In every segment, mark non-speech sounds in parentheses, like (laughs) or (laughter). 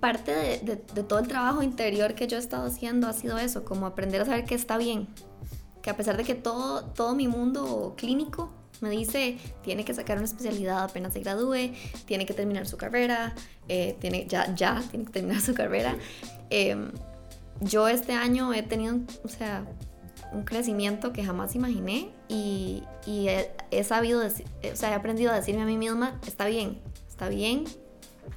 parte de, todo el trabajo interior que yo he estado haciendo ha sido eso, como aprender a saber que está bien. Que a pesar de que todo, todo mi mundo clínico me dice, tiene que sacar una especialidad apenas se gradúe, tiene que terminar su carrera, eh, tiene, ya, ya tiene que terminar su carrera. Em, yo este año he tenido, o sea, un crecimiento que jamás imaginé y, y he, sabido, decir, o sea, he aprendido a decirme a mí misma, está bien, está bien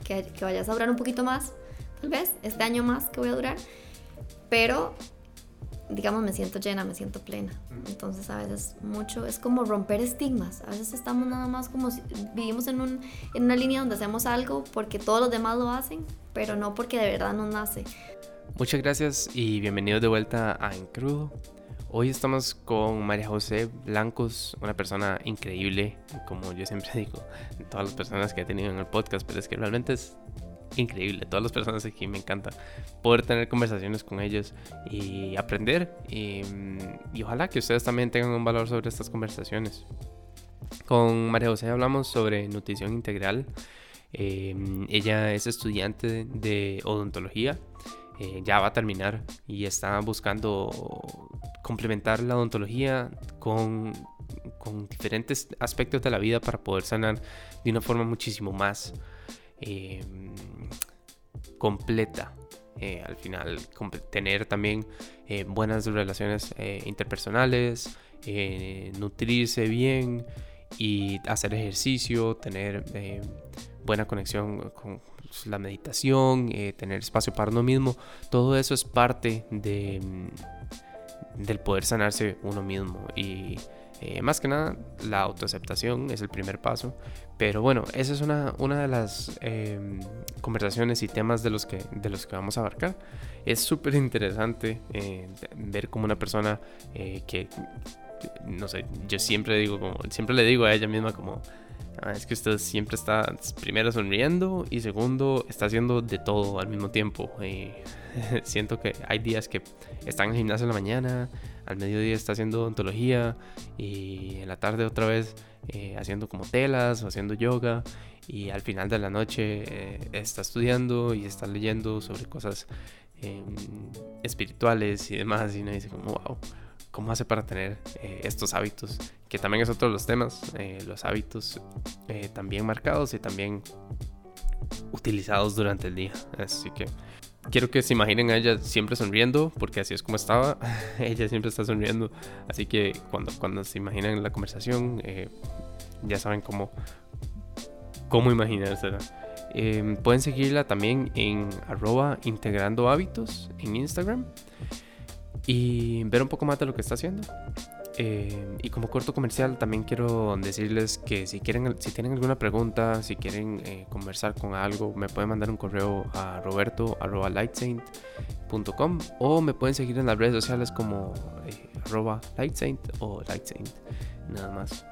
que, que vayas a durar un poquito más, tal vez, este año más que voy a durar, pero digamos, me siento llena, me siento plena. Entonces a veces mucho es como romper estigmas. A veces estamos nada más como si vivimos en, un, en una línea donde hacemos algo porque todos los demás lo hacen, pero no porque de verdad nos nace. Muchas gracias y bienvenidos de vuelta a En Crudo. Hoy estamos con María José Blancos, una persona increíble, como yo siempre (laughs) digo, todas las personas que he tenido en el podcast, pero es que realmente es increíble. Todas las personas aquí me encanta poder tener conversaciones con ellos y aprender. Y, ojalá que ustedes también tengan un valor sobre estas conversaciones. Con María José hablamos sobre nutrición integral. Eh, ella es estudiante de odontología. Eh, ya va a terminar y está buscando complementar la odontología con, con diferentes aspectos de la vida para poder sanar de una forma muchísimo más eh, completa. Eh, al final, tener también eh, buenas relaciones interpersonales, nutrirse bien y hacer ejercicio, tener buena conexión con la meditación, tener espacio para uno mismo, todo eso es parte de, mm, del poder sanarse uno mismo y eh, más que nada, la autoaceptación es el primer paso. Pero bueno, esa es una, una de las em, conversaciones y temas de los que, de los que vamos a abarcar. Es súper interesante eh, ver como una persona eh, que, no sé, yo siempre digo, como, siempre le digo a ella misma como, ah, es que usted siempre está, primero sonriendo y segundo, está haciendo de todo al mismo tiempo. (laughs) siento que hay días que están en el gimnasio en la mañana, al mediodía está haciendo ontología y en la tarde otra vez eh, haciendo como telas o haciendo yoga y al final de la noche eh, está estudiando y está leyendo sobre cosas em, espirituales y demás y uno dice como wow cómo hace para tener eh, estos hábitos que también es otro de los temas los hábitos también marcados y también utilizados durante el día. Así que quiero que se imaginen a ella siempre sonriendo, porque así es como estaba. (laughs) ella siempre está sonriendo. Así que cuando, cuando se imaginen la conversación, eh, ya saben cómo, cómo imaginársela. Em, pueden seguirla también en arroba integrando hábitos en Instagram y ver un poco más de lo que está haciendo. Eh, y como corto comercial también quiero decirles que si quieren, si tienen alguna pregunta, si quieren eh, conversar con algo, me pueden mandar un correo a roberto.lightsaint.com o me pueden seguir en las redes sociales como eh, arroba lightsaint o lightsaint, nada más.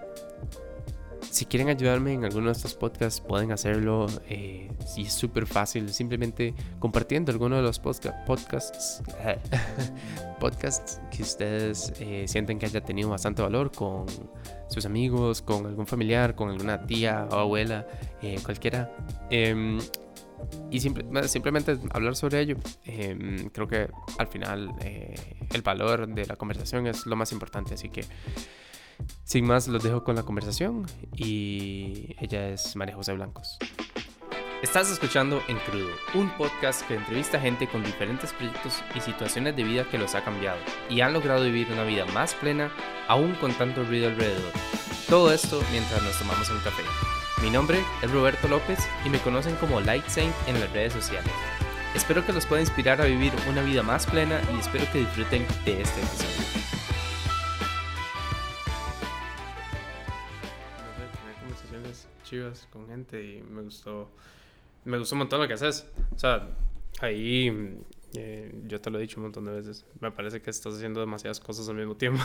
Si quieren ayudarme en alguno de estos podcasts, pueden hacerlo. Eh, si es súper fácil, simplemente compartiendo alguno de los podcasts, (laughs) podcasts que ustedes eh, sienten que haya tenido bastante valor con sus amigos, con algún familiar, con alguna tía o abuela, eh, cualquiera. Em, y simplemente hablar sobre ello. Em, creo que al final el valor de la conversación es lo más importante. Así que sin más, los dejo con la conversación y ella es María José Blancos. Estás escuchando En Crudo, un podcast que entrevista a gente con diferentes proyectos y situaciones de vida que los ha cambiado y han logrado vivir una vida más plena, aún con tanto ruido alrededor. Todo esto mientras nos tomamos un café. Mi nombre es Roberto López y me conocen como Light Saint en las redes sociales. Espero que los pueda inspirar a vivir una vida más plena y espero que disfruten de este episodio. Chivas con gente y me gustó, me gustó un montón lo que haces. O sea, ahí eh, yo te lo he dicho un montón de veces. Me parece que estás haciendo demasiadas cosas al mismo tiempo.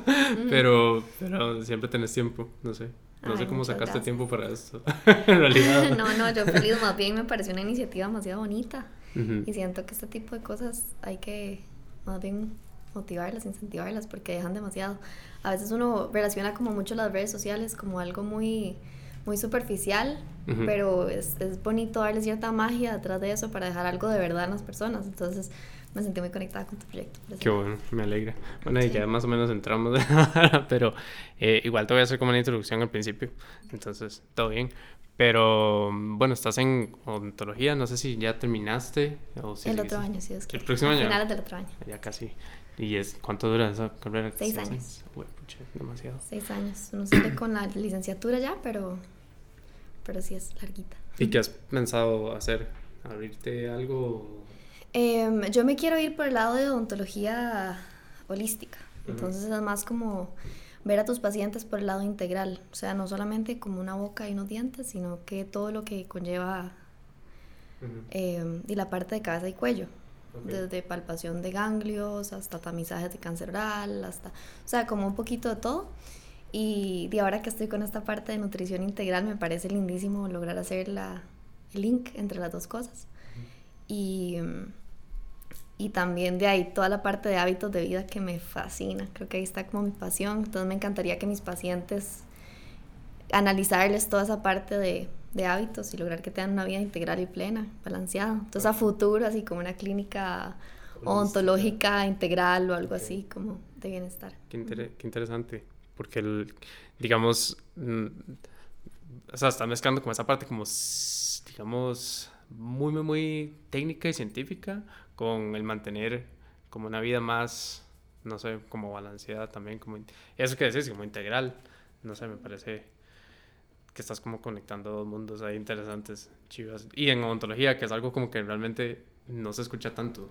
(laughs) pero, pero siempre tenés tiempo, no sé. No sé cómo sacaste tiempo para esto, (laughs) en realidad. (laughs) no, no, yo feliz, más bien me pareció una iniciativa demasiado bonita. Y siento que este tipo de cosas hay que más bien motivarlas, incentivarlas, porque dejan demasiado. A veces uno relaciona como mucho las redes sociales como algo muy muy superficial, pero es, es, bonito darle cierta magia detrás de eso para dejar algo de verdad en las personas. Entonces me sentí muy conectada con tu proyecto. Qué bueno, me alegra. Bueno, y ya más o menos entramos, (laughs) pero eh, igual te voy a hacer como una introducción al principio, entonces todo bien. Pero bueno, estás en odontología, no sé si ya terminaste o si El otro año, sí, es que. El próximo año. Finales del otro año. Ya casi. ¿Y es cuánto dura esa carrera? Seis, años. Uy, pucha, demasiado. Seis años. No sé con la licenciatura ya, pero, pero sí es larguita. ¿Y qué has pensado hacer? ¿Abrirte algo? Em, yo me quiero ir por el lado de odontología holística. Entonces es más como ver a tus pacientes por el lado integral. O sea, no solamente como una boca y unos dientes, sino que todo lo que conlleva em, y la parte de cabeza y cuello. Desde palpación de ganglios hasta tamizajes de cáncer oral, hasta, o sea, como un poquito de todo. Y de ahora que estoy con esta parte de nutrición integral, me parece lindísimo lograr hacer la, el link entre las dos cosas. Y, y también de ahí toda la parte de hábitos de vida que me fascina. Creo que ahí está como mi pasión. Entonces me encantaría que mis pacientes analizarles toda esa parte de, de hábitos y lograr que tengan una vida integral y plena, balanceada. Entonces a futuro, así como una clínica ontológica integral o algo así, como de bienestar. Qué, qué interesante, porque el, digamos, mm, o sea, está mezclando como esa parte como, digamos, muy, muy, muy técnica y científica con el mantener como una vida más, no sé, como balanceada también, como, eso que decís, como integral, no sé, me parece que estás como conectando dos mundos ahí interesantes, chivas. Y en odontología, que es algo como que realmente no se escucha tanto.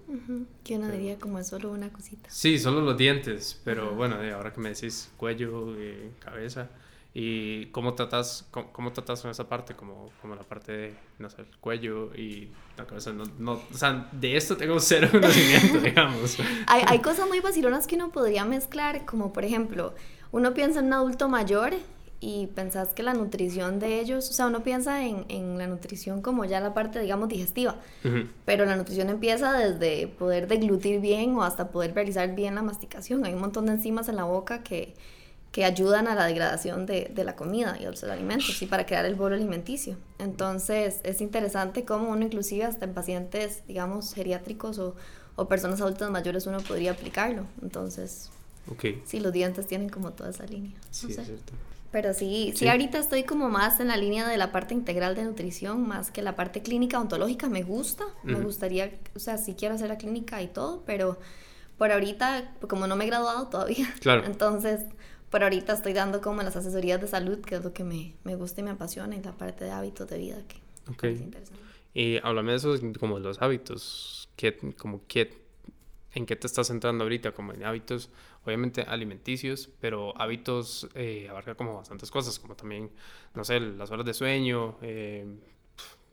Que uno diría como es solo una cosita. Sí, solo los dientes, pero bueno, ahora que me decís cuello, y cabeza, y cómo tratas, cómo, tratas con esa parte, como, como la parte de, no sé, el cuello y la cabeza, no, no, o sea, de esto tengo cero (laughs) conocimiento, (laughs) digamos. hay, hay cosas muy vacilonas que uno podría mezclar, como por ejemplo, uno piensa en un adulto mayor y pensás que la nutrición de ellos, o sea, uno piensa en, en la nutrición como ya la parte, digamos, digestiva, pero la nutrición empieza desde poder deglutir bien o hasta poder realizar bien la masticación. Hay un montón de enzimas en la boca que, que ayudan a la degradación de, de, la comida y de los alimentos y para crear el bolo alimenticio. Entonces, es interesante cómo uno inclusive hasta en pacientes, digamos, geriátricos o, o personas adultas mayores uno podría aplicarlo. Entonces, okay. sí, los dientes tienen como toda esa línea. sí, es cierto. Pero sí, sí, ahorita estoy como más en la línea de la parte integral de nutrición, más que la parte clínica ontológica. Me gusta, me gustaría, o sea, sí quiero hacer la clínica y todo, pero por ahorita, como no me he graduado todavía, (laughs) claro. entonces por ahorita estoy dando como las asesorías de salud, que es lo que me, me gusta y me apasiona, y la parte de hábitos de vida, que es interesante. Y háblame de eso, como los hábitos, ¿qué, como qué, ¿en qué te estás centrando ahorita? Como en hábitos obviamente alimenticios, pero hábitos eh, abarca como bastantes cosas, como también, no sé, las horas de sueño, eh,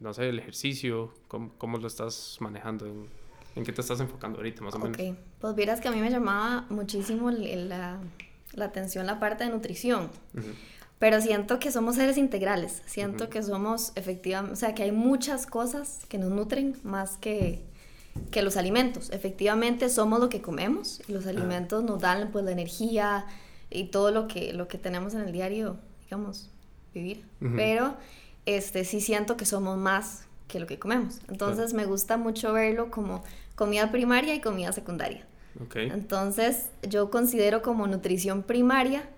no sé, el ejercicio, ¿cómo, cómo lo estás manejando? En, en, qué te estás enfocando ahorita, más o menos? Ok, pues vieras que a mí me llamaba muchísimo la, la atención la parte de nutrición. Pero siento que somos seres integrales, siento que somos efectivamente, o sea, que hay muchas cosas que nos nutren más que, que los alimentos. Efectivamente somos lo que comemos y los alimentos nos dan pues la energía y todo lo que, lo que tenemos en el diario, digamos, vivir. Pero este, sí siento que somos más que lo que comemos. Entonces me gusta mucho verlo como comida primaria y comida secundaria. Entonces yo considero como nutrición primaria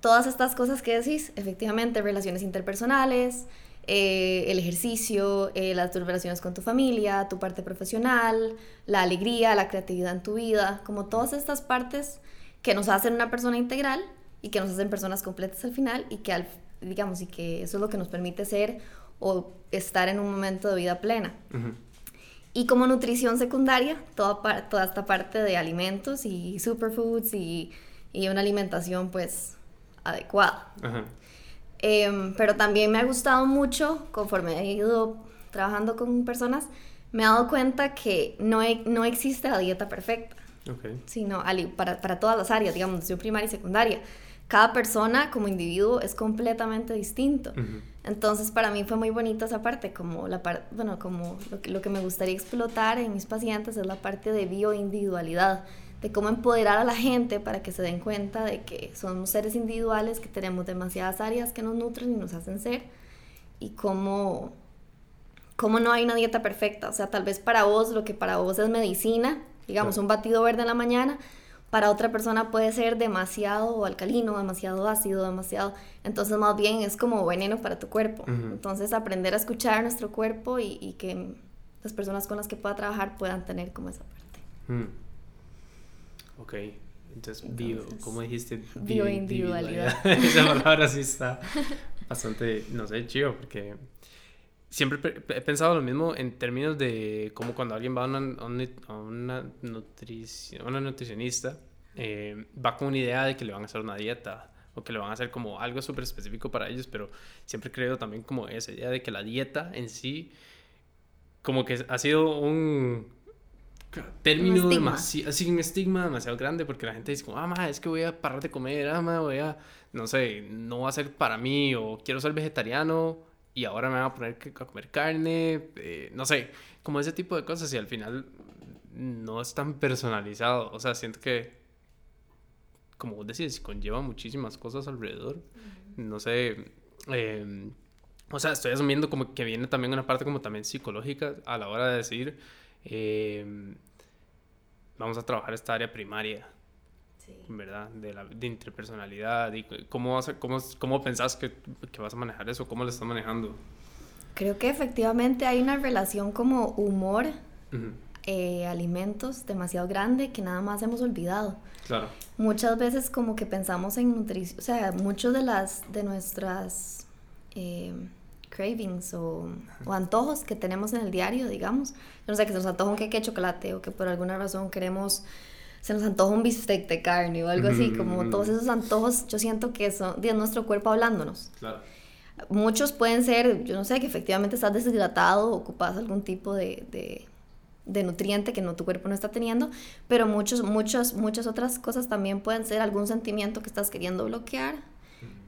todas estas cosas que decís, efectivamente, relaciones interpersonales, eh, el ejercicio, eh, las relaciones con tu familia, tu parte profesional, la alegría, la creatividad en tu vida, como todas estas partes que nos hacen una persona integral y que nos hacen personas completas al final y que, al, digamos, y que eso es lo que nos permite ser o estar en un momento de vida plena. Y como nutrición secundaria, toda, toda esta parte de alimentos y superfoods y, y una alimentación pues adecuada. Em, pero también me ha gustado mucho, conforme he ido trabajando con personas, me he dado cuenta que no, no existe la dieta perfecta, sino para, para, todas las áreas, digamos, nutrición primaria y secundaria. Cada persona como individuo es completamente distinto. Entonces para mí fue muy bonita esa parte, como la parte, bueno, como lo que, lo que me gustaría explotar en mis pacientes es la parte de bioindividualidad, de cómo empoderar a la gente para que se den cuenta de que somos seres individuales, que tenemos demasiadas áreas que nos nutren y nos hacen ser, y cómo, cómo no hay una dieta perfecta. O sea, tal vez para vos lo que para vos es medicina, digamos, un batido verde en la mañana, para otra persona puede ser demasiado alcalino, demasiado ácido, demasiado... Entonces más bien es como veneno para tu cuerpo. Entonces aprender a escuchar nuestro cuerpo y, y, que las personas con las que pueda trabajar puedan tener como esa parte. Mm. Ok, entonces, bio, ¿cómo dijiste? Bioindividualidad. (laughs) Esa (laughs) palabra sí está bastante, no sé, chido, porque siempre he pensado lo mismo en términos de como cuando alguien va a una, a una, nutricionista, eh, va con una idea de que le van a hacer una dieta o que le van a hacer como algo súper específico para ellos, pero siempre creo también como esa idea de que la dieta en sí como que ha sido un término demasiado, así un estigma demasiado grande porque la gente dice como, ah, es que voy a parar de comer, ah, voy a, no sé, no va a ser para mí o quiero ser vegetariano y ahora me voy a poner a comer carne, eh, no sé, como ese tipo de cosas y al final no es tan personalizado, o sea, siento que, como vos decís, conlleva muchísimas cosas alrededor, no sé, em, o sea, estoy asumiendo como que viene también una parte como también psicológica a la hora de decir Em, vamos a trabajar esta área primaria, ¿verdad? De, la, de interpersonalidad y cómo, vas cómo, cómo pensás que, que, vas a manejar eso, cómo lo estás manejando. Creo que efectivamente hay una relación como humor, eh, alimentos demasiado grande que nada más hemos olvidado. Claro. Muchas veces como que pensamos en nutrición, o sea, muchos de las de nuestras eh, cravings o, antojos que tenemos en el diario, digamos. no sé, que se nos antoja un queque de chocolate o que por alguna razón queremos, se nos antoja un bistec de carne o algo así, como todos esos antojos, yo siento que son de nuestro cuerpo hablándonos. Claro. Muchos pueden ser, yo no sé, que efectivamente estás deshidratado o ocupas algún tipo de, de, de, nutriente que no, tu cuerpo no está teniendo, pero muchos, muchos, muchas otras cosas también pueden ser algún sentimiento que estás queriendo bloquear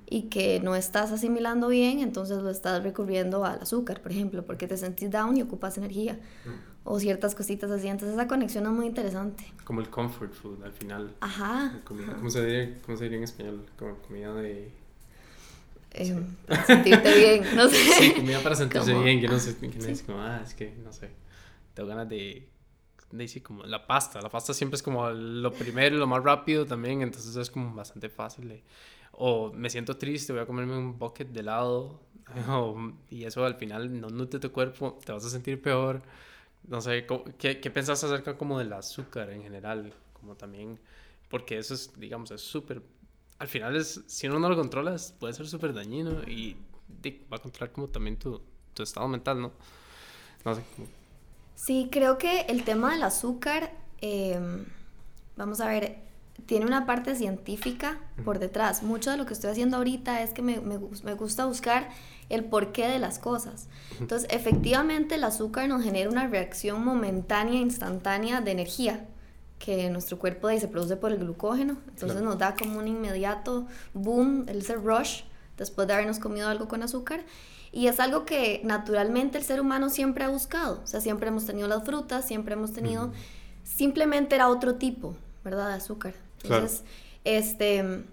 y que no estás asimilando bien, entonces lo estás recurriendo al azúcar, por ejemplo, porque te sentís down y ocupas energía. Mm. O ciertas cositas así. Entonces esa conexión es muy interesante. Como el comfort food al final. Ajá. ¿cómo, se diría, ¿Cómo se diría en español? Como comida de... Eh, para sentirte bien, no (laughs) sé. Sí, comida para sentirse bien, que no sé, que no es como, ah, es que, no sé, tengo ganas de, decir como la pasta, la pasta siempre es como lo primero, lo más rápido también, entonces es como bastante fácil de, o me siento triste, voy a comerme un bucket de helado, (laughs) y eso al final no nutre tu cuerpo, te vas a sentir peor. No sé, ¿qué, qué pensás acerca como del azúcar en general? Como también, porque eso es, digamos, es súper, al final es, si uno no lo controla, puede ser súper dañino y va a controlar como también tu, tu estado mental, ¿no? No sé. Sí, creo que el tema del azúcar, em, vamos a ver, tiene una parte científica por detrás. Mucho de lo que estoy haciendo ahorita es que me, me, me, gusta buscar el porqué de las cosas. Entonces, efectivamente, el azúcar nos genera una reacción momentánea, instantánea de energía que nuestro cuerpo se produce por el glucógeno. Entonces nos da como un inmediato boom, el rush, después de habernos comido algo con azúcar. Y es algo que naturalmente el ser humano siempre ha buscado. O sea, siempre hemos tenido las frutas, siempre hemos tenido... Simplemente era otro tipo, ¿verdad? De azúcar. Entonces, este,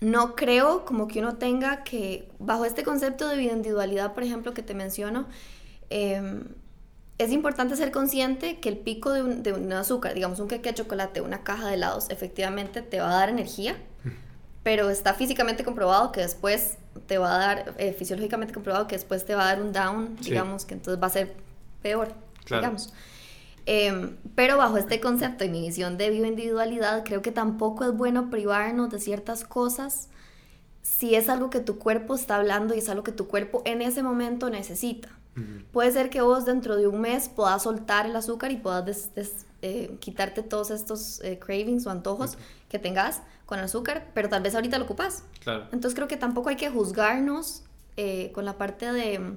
no creo como que uno tenga que, bajo este concepto de individualidad, por ejemplo, que te menciono, em, es importante ser consciente que el pico de un, azúcar, digamos un queque de chocolate, una caja de helados, efectivamente te va a dar energía, pero está físicamente comprobado que después te va a dar, eh, fisiológicamente comprobado que después te va a dar un down, digamos, que entonces va a ser peor, digamos. Em, pero bajo este concepto y mi visión de bioindividualidad, creo que tampoco es bueno privarnos de ciertas cosas si es algo que tu cuerpo está hablando y es algo que tu cuerpo en ese momento necesita. Puede ser que vos dentro de un mes puedas soltar el azúcar y puedas eh, quitarte todos estos eh, cravings o antojos que tengas con el azúcar, pero tal vez ahorita lo ocupas. Entonces creo que tampoco hay que juzgarnos eh, con la parte de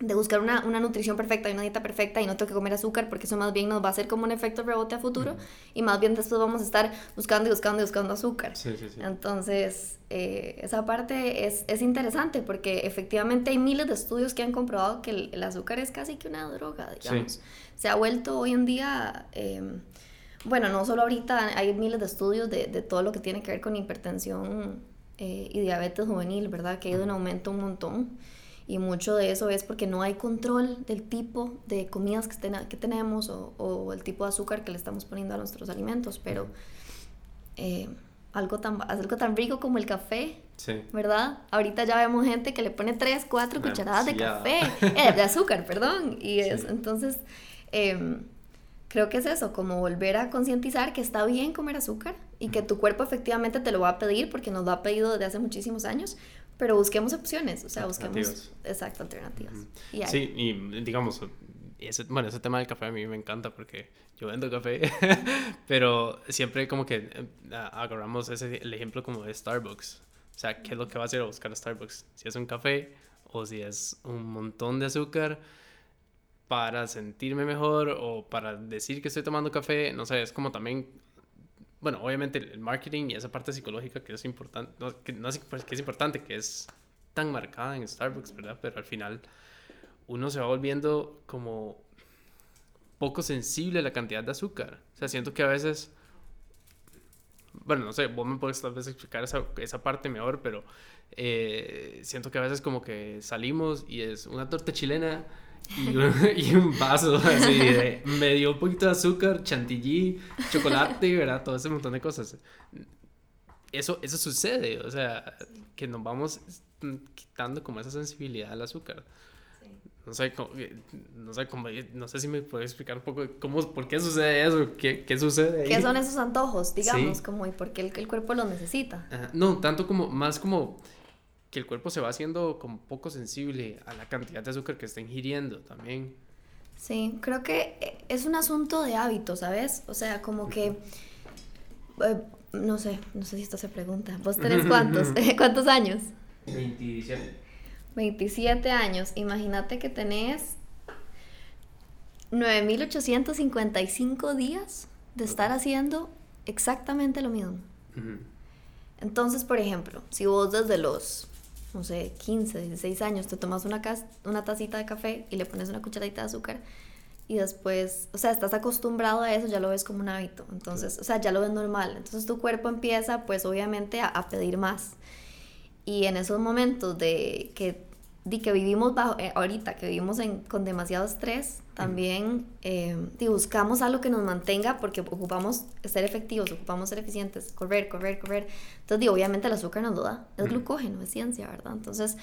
de buscar una, una, nutrición perfecta y una dieta perfecta y no tengo que comer azúcar porque eso más bien nos va a hacer como un efecto rebote a futuro y más bien después vamos a estar buscando y buscando y buscando azúcar. Sí, sí, sí. Entonces, eh, esa parte es, es, interesante porque efectivamente hay miles de estudios que han comprobado que el, azúcar es casi que una droga, digamos. Se ha vuelto hoy en día... Em, bueno, no solo ahorita, hay miles de estudios de, de todo lo que tiene que ver con hipertensión eh, y diabetes juvenil, ¿verdad? Que ha ido en aumento un montón. Y mucho de eso es porque no hay control del tipo de comidas que, que tenemos o, o, el tipo de azúcar que le estamos poniendo a nuestros alimentos. Pero eh, algo, tan, algo tan rico como el café, sí. ¿verdad? Ahorita ya vemos gente que le pone 3, 4 cucharadas de café, eh, de azúcar, perdón. Y es, entonces, eh, creo que es eso, como volver a concientizar que está bien comer azúcar y que tu cuerpo efectivamente te lo va a pedir porque nos lo ha pedido desde hace muchísimos años, pero busquemos opciones, o sea, busquemos, exacto, alternativas. sí, y digamos, ese, bueno, ese tema del café a mí me encanta porque yo vendo café, (laughs) pero siempre como que eh, agarramos ese, el ejemplo como de Starbucks. O sea, ¿qué es lo que va a hacer a buscar a Starbucks? Si es un café o si es un montón de azúcar para sentirme mejor o para decir que estoy tomando café, no sé, es como también bueno, obviamente el marketing y esa parte psicológica que es importante, que, no es, pues, es importante, que es tan marcada en Starbucks, ¿verdad? Pero al final uno se va volviendo como poco sensible a la cantidad de azúcar. O sea, siento que a veces, bueno, no sé, vos me puedes tal vez explicar esa, esa parte mejor, pero eh, siento que a veces como que salimos y es una torta chilena (laughs) y un, vaso así de medio un poquito de azúcar, chantilly, chocolate, ¿verdad? Todo ese montón de cosas. Eso, eso sucede, o sea, que nos vamos quitando como esa sensibilidad al azúcar. No sé, cómo, no, sé cómo, no sé si me puedes explicar un poco cómo, por qué sucede eso, qué, qué sucede. ¿Qué son esos antojos, digamos, como y por qué el, el cuerpo los necesita? No, tanto como, más como que el cuerpo se va haciendo como poco sensible a la cantidad de azúcar que está ingiriendo también. Sí, creo que es un asunto de hábito, ¿sabes? O sea, como que, eh, no sé, no sé si esto se pregunta. ¿Vos (laughs) tenés cuántos? (laughs) (laughs) ¿Cuántos años? 27. 27 años. Imagínate que tenés 9.855 días de estar haciendo exactamente lo mismo. Entonces, por ejemplo, si vos desde los no sé, 15, 16 años, te tomas una, una tacita de café y le pones una cucharadita de azúcar y después, o sea, estás acostumbrado a eso, ya lo ves como un hábito, entonces, o sea, ya lo ves normal, entonces tu cuerpo empieza pues obviamente a, a pedir más. Y en esos momentos de que di que vivimos bajo, eh, ahorita que vivimos en, con demasiado estrés, también eh, buscamos algo que nos mantenga porque ocupamos ser efectivos, ocupamos ser eficientes, correr, correr, correr. Entonces, digo, obviamente el azúcar nos lo da, es glucógeno, es ciencia, ¿verdad? Entonces,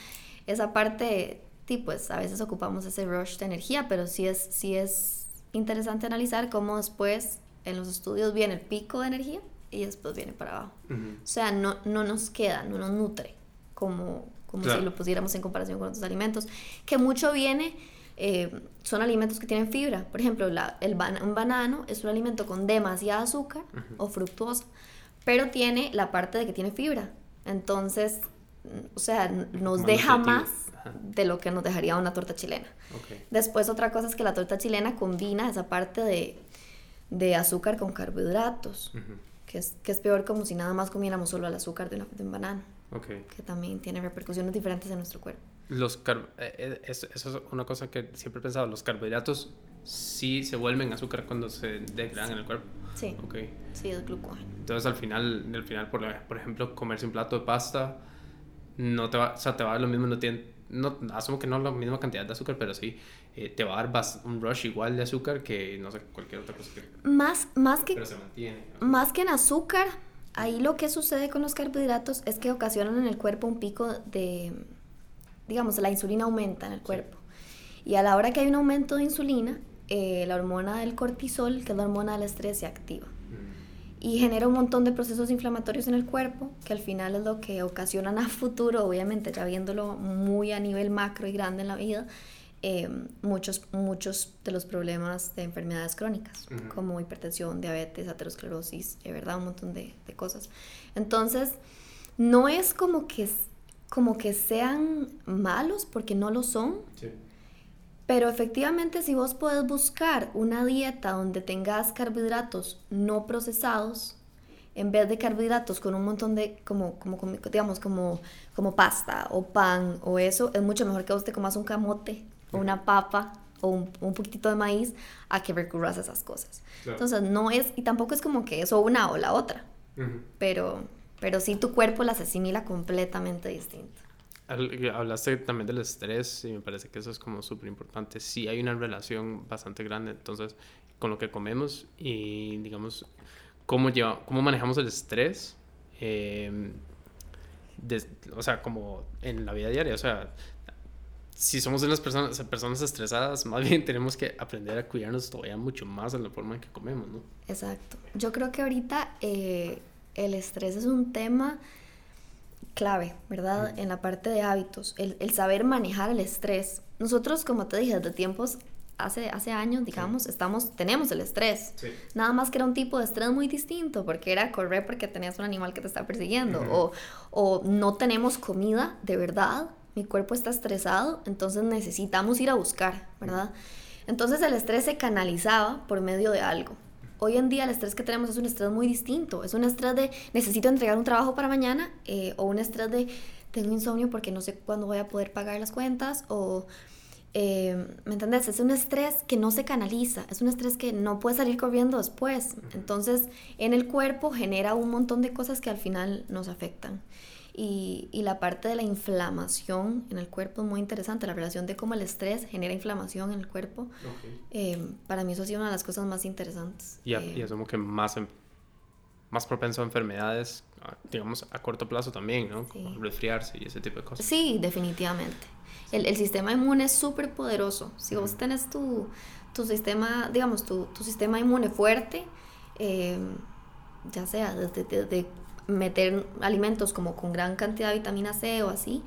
esa parte, sí, pues a veces ocupamos ese rush de energía, pero sí es, sí es interesante analizar cómo después en los estudios viene el pico de energía y después viene para abajo. O sea, no, no nos queda, no nos nutre como como si lo pusiéramos en comparación con otros alimentos, que mucho viene, eh, son alimentos que tienen fibra. Por ejemplo, la, el un banano es un alimento con demasiada azúcar o fructuosa, pero tiene la parte de que tiene fibra. Entonces, o sea, nos deja más de lo que nos dejaría una torta chilena. Después otra cosa es que la torta chilena combina esa parte de, de azúcar con carbohidratos, que, es, que es peor como si nada más comiéramos solo el azúcar de, de un banano que también tiene repercusiones diferentes en nuestro cuerpo. Los car eh, eh, eso, es una cosa que siempre he pensado, los carbohidratos sí se vuelven azúcar cuando se degradan en el cuerpo. Sí. Okay. Sí, es glucógeno. Entonces al final, al final por, por ejemplo, comerse un plato de pasta no te va, o sea, te va a dar lo mismo, no tiene, no, asumo que no la misma cantidad de azúcar, pero sí eh, te va a dar un rush igual de azúcar que, no sé, cualquier otra cosa que... Más, más que... Pero se mantiene. Más que en azúcar, Ahí lo que sucede con los carbohidratos es que ocasionan en el cuerpo un pico de, digamos, la insulina aumenta en el cuerpo. Y a la hora que hay un aumento de insulina, eh, la hormona del cortisol, que es la hormona del estrés, se activa. Mm. Y genera un montón de procesos inflamatorios en el cuerpo, que al final es lo que ocasionan a futuro, obviamente ya viéndolo muy a nivel macro y grande en la vida, eh, muchos, muchos de los problemas de enfermedades crónicas, como hipertensión, diabetes, aterosclerosis, de verdad, un montón de, de, cosas. Entonces, no es como que, como que sean malos, porque no lo son, pero efectivamente si vos podés buscar una dieta donde tengas carbohidratos no procesados, en vez de carbohidratos con un montón de, como, como, digamos, como, como pasta o pan o eso, es mucho mejor que vos te comas un camote una papa o un, un poquitito de maíz a que recurras a esas cosas. Entonces, no es, y tampoco es como que eso una o la otra, pero, pero sí tu cuerpo las asimila completamente distinto. Hablaste también del estrés y me parece que eso es como súper importante. Sí hay una relación bastante grande entonces con lo que comemos y digamos cómo, lleva, cómo manejamos el estrés. Eh, o sea, como en la vida diaria, o sea, si somos unas personas, personas estresadas, más bien (laughs) tenemos que aprender a cuidarnos todavía mucho más en la forma en que comemos, ¿no? Exacto. Yo creo que ahorita eh, el estrés es un tema clave, ¿verdad? En la parte de hábitos, el, el, saber manejar el estrés. Nosotros, como te dije, desde tiempos hace, hace años, digamos, estamos, tenemos el estrés. Nada más que era un tipo de estrés muy distinto, porque era correr porque tenías un animal que te está persiguiendo, o, o no tenemos comida de verdad, mi cuerpo está estresado, entonces necesitamos ir a buscar, ¿verdad? Entonces el estrés se canalizaba por medio de algo. Hoy en día el estrés que tenemos es un estrés muy distinto. Es un estrés de necesito entregar un trabajo para mañana eh, o un estrés de tengo insomnio porque no sé cuándo voy a poder pagar las cuentas o eh, ¿me entendés? Es un estrés que no se canaliza, es un estrés que no puede salir corriendo después. Entonces, en el cuerpo genera un montón de cosas que al final nos afectan. Y, y, la parte de la inflamación en el cuerpo es muy interesante, la relación de cómo el estrés genera inflamación en el cuerpo. Eh, para mí eso ha sido una de las cosas más interesantes. Y, eh, y asumo que más, más propenso a enfermedades, digamos, a corto plazo también, ¿no? Como resfriarse y ese tipo de cosas. Sí, definitivamente el, el sistema inmune es súper poderoso. Si vos tenés tu, tu sistema, digamos, tu, tu, sistema inmune fuerte, eh, ya sea desde, meter alimentos como con gran cantidad de vitamina C o así,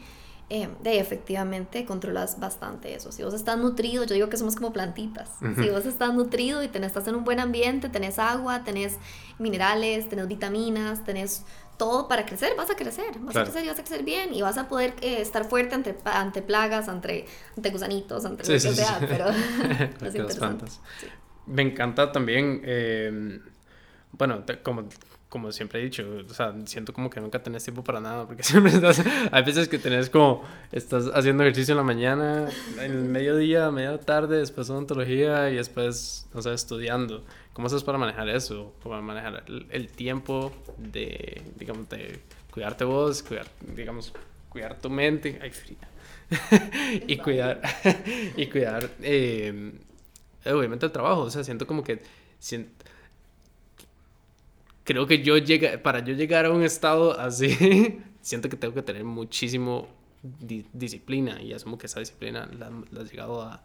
eh, de efectivamente controlas bastante eso. Si vos estás nutrido, yo digo que somos como plantitas. Si vos estás nutrido y tenés, estás en un buen ambiente, tenés agua, tenés minerales, tenés vitaminas, tenés todo para crecer, vas a crecer, vas a crecer y vas a crecer bien y vas a poder eh, estar fuerte ante, ante plagas, ante, ante gusanitos, ante lo que sea, pero (laughs) (laughs) es Me encanta también, eh, bueno, como, como siempre he dicho, o sea, siento como que nunca tenés tiempo para nada, porque (laughs) siempre estás, hay veces que tenés como, estás haciendo ejercicio en la mañana, en el mediodía, media tarde, después odontología y después, no sé, estudiando. ¿Cómo haces para manejar eso? Para manejar el, tiempo de, digamos, de cuidarte vos, cuidar, digamos, cuidar tu mente, ay, fría, (laughs) y cuidar, (laughs) y cuidar, eh, obviamente el trabajo, o sea, siento como que, siento, creo que yo llega, para yo llegar a un estado así, (laughs) siento que tengo que tener muchísimo disciplina y asumo que esa disciplina la, la has llegado a,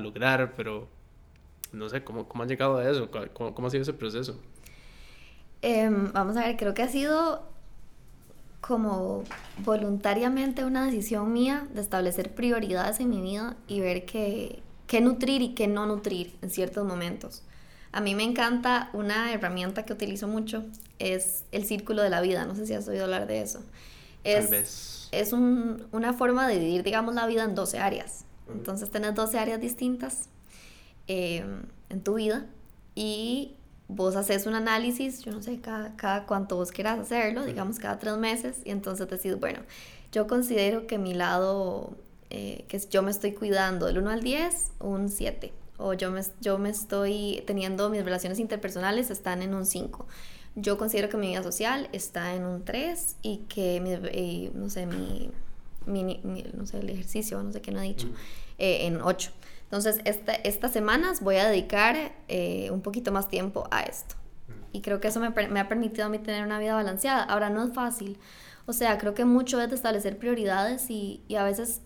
lograr, pero no sé, ¿cómo, cómo has llegado a eso? ¿Cómo, cómo ha sido ese proceso? Em, vamos a ver, creo que ha sido como voluntariamente una decisión mía de establecer prioridades en mi vida y ver qué, qué nutrir y qué no nutrir en ciertos momentos. A mí me encanta una herramienta que utilizo mucho, es el círculo de la vida, no sé si has oído hablar de eso. Es, Tal vez. es un, una forma de dividir, digamos, la vida en 12 áreas. Entonces tenés 12 áreas distintas Em, en tu vida y vos haces un análisis, yo no sé, cada, cada cuánto vos quieras hacerlo, digamos cada tres meses, y entonces decís, bueno, yo considero que mi lado, eh, que yo me estoy cuidando del 1 al 10, un 7, o yo me, yo me estoy teniendo, mis relaciones interpersonales están en un 5. Yo considero que mi vida social está en un 3 y que, mi, no sé, mi, mi, no sé, el ejercicio, no sé qué no he dicho, eh, en 8. Entonces, esta, estas semanas voy a dedicar eh, un poquito más tiempo a esto. Y creo que eso me, me, ha permitido a mí tener una vida balanceada. Ahora, no es fácil. O sea, creo que mucho es de establecer prioridades y, y a veces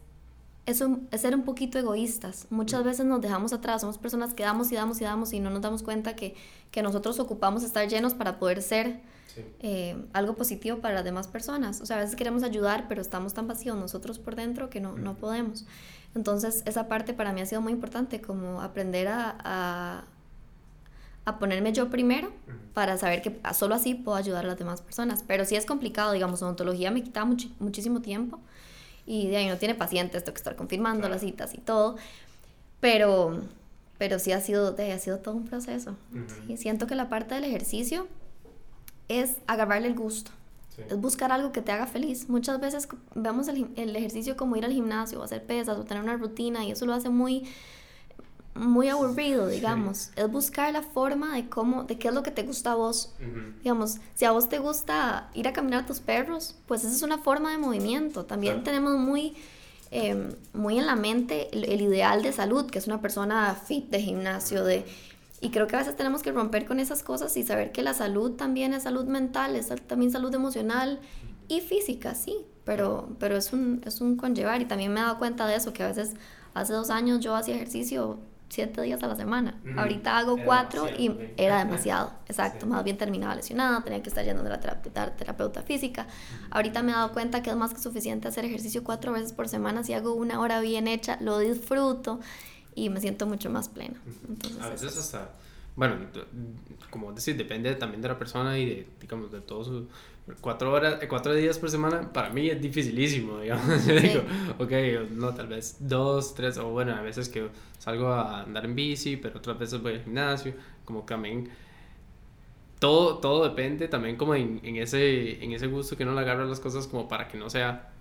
es, es, ser un poquito egoístas. Muchas veces nos dejamos atrás. Somos personas que damos y damos y damos y no nos damos cuenta que, que nosotros ocupamos estar llenos para poder ser eh, algo positivo para las demás personas. O sea, a veces queremos ayudar, pero estamos tan vacíos nosotros por dentro que no, no podemos. Entonces, esa parte para mí ha sido muy importante, como aprender a, a, ponerme yo primero para saber que solo así puedo ayudar a las demás personas. Pero sí es complicado, digamos, odontología me quita muchísimo tiempo y de ahí no tiene pacientes, tengo que estar confirmando las citas y todo. Pero, pero sí ha sido, ha sido todo un proceso. siento que la parte del ejercicio es agarrarle el gusto. Es buscar algo que te haga feliz. Muchas veces vemos el, el, ejercicio como ir al gimnasio o hacer pesas o tener una rutina y eso lo hace muy, muy aburrido, digamos. Es buscar la forma de cómo, de qué es lo que te gusta a vos. Digamos, si a vos te gusta ir a caminar a tus perros, pues esa es una forma de movimiento. También tenemos muy, em, muy en la mente el, ideal de salud, que es una persona fit de gimnasio, de... Y creo que a veces tenemos que romper con esas cosas y saber que la salud también es salud mental, es también salud emocional y física, sí, pero, pero es, un, es un conllevar y también me he dado cuenta de eso, que a veces hace dos años yo hacía ejercicio siete días a la semana. Ahorita hago cuatro y era demasiado. (laughs) Exacto, más bien terminaba lesionada, tenía que estar yendo a la terapeuta, física. Ahorita me he dado cuenta que es más que suficiente hacer ejercicio cuatro veces por semana. Si hago una hora bien hecha, lo disfruto y me siento mucho más plena. a veces hasta, bueno, como decir, depende también de la persona y de, digamos, de todo su cuatro horas, eh, cuatro días por semana, para mí es dificilísimo, (laughs) digamos. Yo digo, ok, no, tal vez dos, tres, o bueno, a veces que salgo a andar en bici, pero otras veces voy al gimnasio, como que también todo, todo depende también como en, en, ese, en ese gusto que uno le agarra las cosas como para que no sea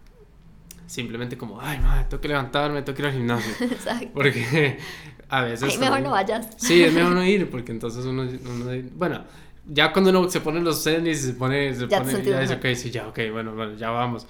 simplemente como, ay, madre, tengo que levantarme, tengo que ir al gimnasio. (laughs) Exacto. Porque (laughs) a veces... Ay, mejor no vayas. Sí, es mejor no ir, porque entonces uno, uno bueno, ya cuando uno se pone los tenis, se pone, se ya pone, ya dice, ok, sí, ya, ok, bueno, bueno, ya vamos.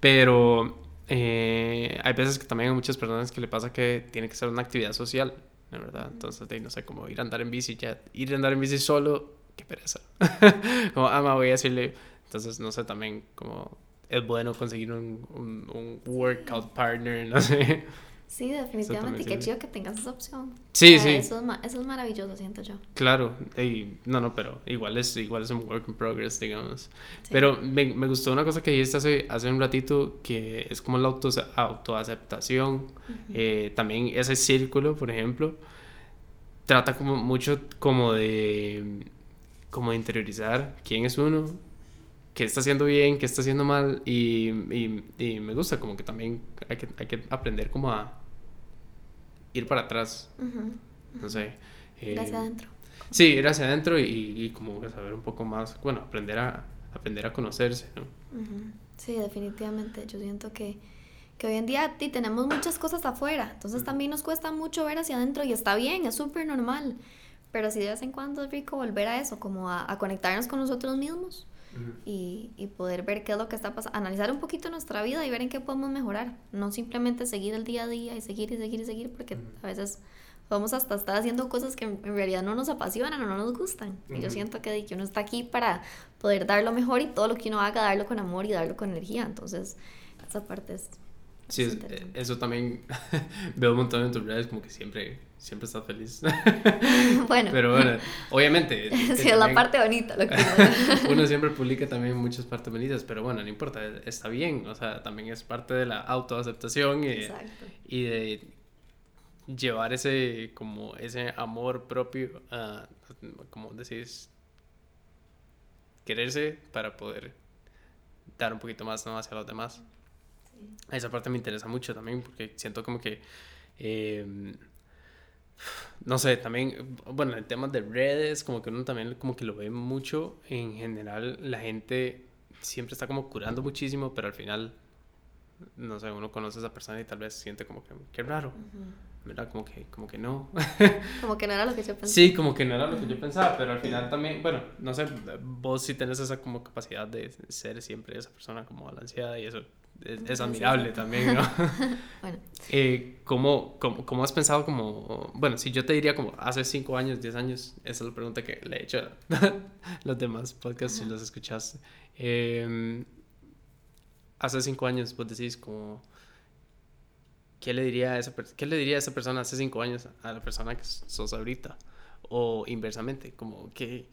Pero eh, hay veces que también hay muchas personas que le pasa que tiene que ser una actividad social, la verdad. Entonces, no sé, como ir a andar en bici, ya, ir a andar en bici solo, qué pereza. (laughs) como, ama, ah, voy a decirle, entonces, no sé, también como es bueno conseguir un, un, un workout partner, no sé. Sí, definitivamente. Y qué chido que tengas esa opción. Sí, sí. Eso es, eso es, maravilloso, siento yo. Claro. Y, no, no, pero igual es, igual es un work in progress, digamos. Pero me, me, gustó una cosa que dijiste hace, hace un ratito, que es como la auto, autoaceptación. eh, también ese círculo, por ejemplo, trata como mucho como de, como de interiorizar quién es uno, qué está haciendo bien, qué está haciendo mal. Y, y, y me gusta como que también hay que, hay que aprender como a ir para atrás. No sé. ir hacia eh, adentro. Sí, ir hacia adentro y, y, como saber un poco más, bueno, aprender a, aprender a conocerse, ¿no? Sí, definitivamente. Yo siento que, que hoy en día ti tenemos muchas cosas afuera, entonces también nos cuesta mucho ver hacia adentro y está bien, es súper normal. Pero sí de vez en cuando es rico volver a eso, como a, a conectarnos con nosotros mismos y, y, poder ver qué es lo que está pasando, analizar un poquito nuestra vida y ver en qué podemos mejorar, no simplemente seguir el día a día y seguir y seguir y seguir, porque a veces vamos hasta estar haciendo cosas que en realidad no nos apasionan o no nos gustan. Y yo siento que, que uno está aquí para poder dar lo mejor y todo lo que uno haga, darlo con amor y darlo con energía. Entonces, esa parte es... Sí, eso también (laughs) veo un montón en tus redes como que siempre siempre estás feliz. (laughs) Bueno. Pero bueno, obviamente. (laughs) Sí, es la parte bonita. Lo que uno siempre publica también muchas partes bonitas, pero bueno, no importa, está bien. O sea, también es parte de la autoaceptación y, y de llevar ese, como ese amor propio a, como decís, quererse para poder dar un poquito más ¿no? hacia los demás. Esa parte me interesa mucho también porque siento como que... Eh, no sé, también, bueno, en temas de redes, como que uno también como que lo ve mucho, en general la gente siempre está como curando muchísimo, pero al final, no sé, uno conoce a esa persona y tal vez siente como que, qué raro, ¿verdad? Como que, como que no. (laughs) como que no era lo que yo pensaba. Sí, como que no era lo que yo pensaba, pero al final también, bueno, no sé, vos sí tenés esa como capacidad de ser siempre esa persona como balanceada y eso es, admirable también, ¿no? (laughs) bueno. (laughs) Eh, ¿cómo, cómo, cómo, has pensado como, bueno, si yo te diría como hace 5 años, 10 años, esa es la pregunta que le he hecho a (laughs) los demás podcasts si los escuchaste. Eh, hace 5 años vos decís como, ¿qué le diría a esa, qué le diría a esa persona hace 5 años a la persona que sos ahorita? O inversamente, como, ¿qué,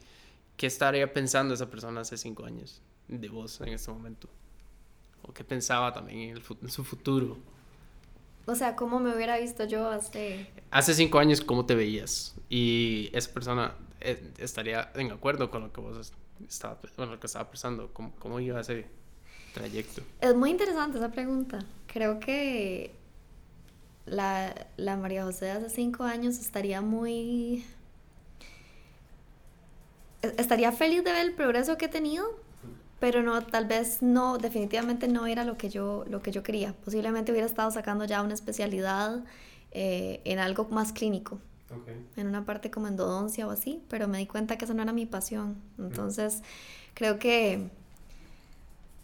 qué estaría pensando esa persona hace 5 años de vos en este momento? O qué pensaba también en, su futuro. O sea, ¿cómo me hubiera visto yo hace... Hace cinco años, ¿cómo te veías? Y esa persona eh, estaría en acuerdo con lo que vos estaba, bueno, lo que estaba pensando, ¿cómo, cómo iba ese trayecto? Es muy interesante esa pregunta. Creo que la, la María José de hace cinco años estaría muy... Estaría feliz de ver el progreso que he tenido, pero no, tal vez no, definitivamente no era lo que yo, lo que yo quería. Posiblemente hubiera estado sacando ya una especialidad eh, en algo más clínico, en una parte como endodoncia o así, pero me di cuenta que esa no era mi pasión. Entonces, creo que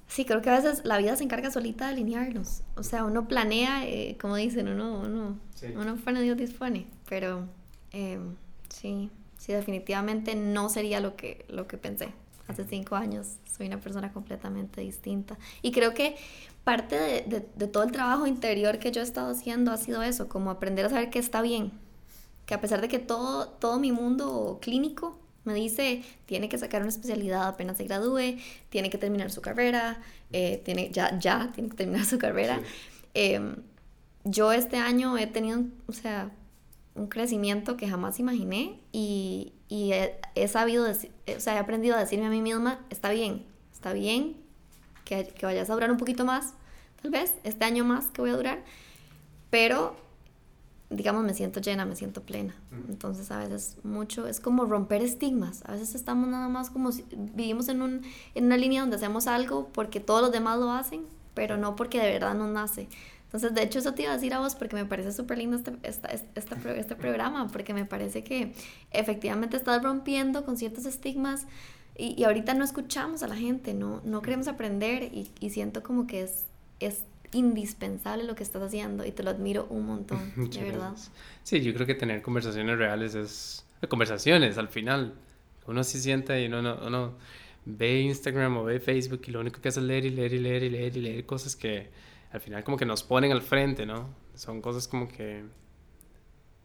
sí, creo que a veces la vida se encarga solita de alinearnos. O sea, uno planea, eh, como dicen, uno, uno, uno pone, Dios dispone, pero em, sí, sí, definitivamente no sería lo que, lo que pensé. Hace cinco años soy una persona completamente distinta. Y creo que parte de, de, todo el trabajo interior que yo he estado haciendo ha sido eso, como aprender a saber que está bien. Que a pesar de que todo, todo mi mundo clínico me dice, tiene que sacar una especialidad apenas se gradúe, tiene que terminar su carrera, eh, tiene, ya, ya tiene que terminar su carrera. Em, yo este año he tenido, o sea, un crecimiento que jamás imaginé y, y he, sabido, o sea, he aprendido a decirme a mí misma, está bien, está bien que, que vayas a durar un poquito más, tal vez, este año más que voy a durar, pero digamos, me siento llena, me siento plena. Entonces, a veces mucho es como romper estigmas. A veces estamos nada más como si vivimos en, un, en una línea donde hacemos algo porque todos los demás lo hacen, pero no porque de verdad nos nace. Entonces, de hecho, eso te iba a decir a vos porque me parece súper lindo este, este, este, programa, porque me parece que efectivamente estás rompiendo con ciertos estigmas y, y ahorita no escuchamos a la gente, no, no queremos aprender y, y siento como que es, es indispensable lo que estás haciendo y te lo admiro un montón, de verdad. Sí, yo creo que tener conversaciones reales es conversaciones al final. Uno se sienta y uno, uno ve Instagram o ve Facebook y lo único que hace es leer y leer y leer y leer y leer cosas que al final como que nos ponen al frente, ¿no? Son cosas como que,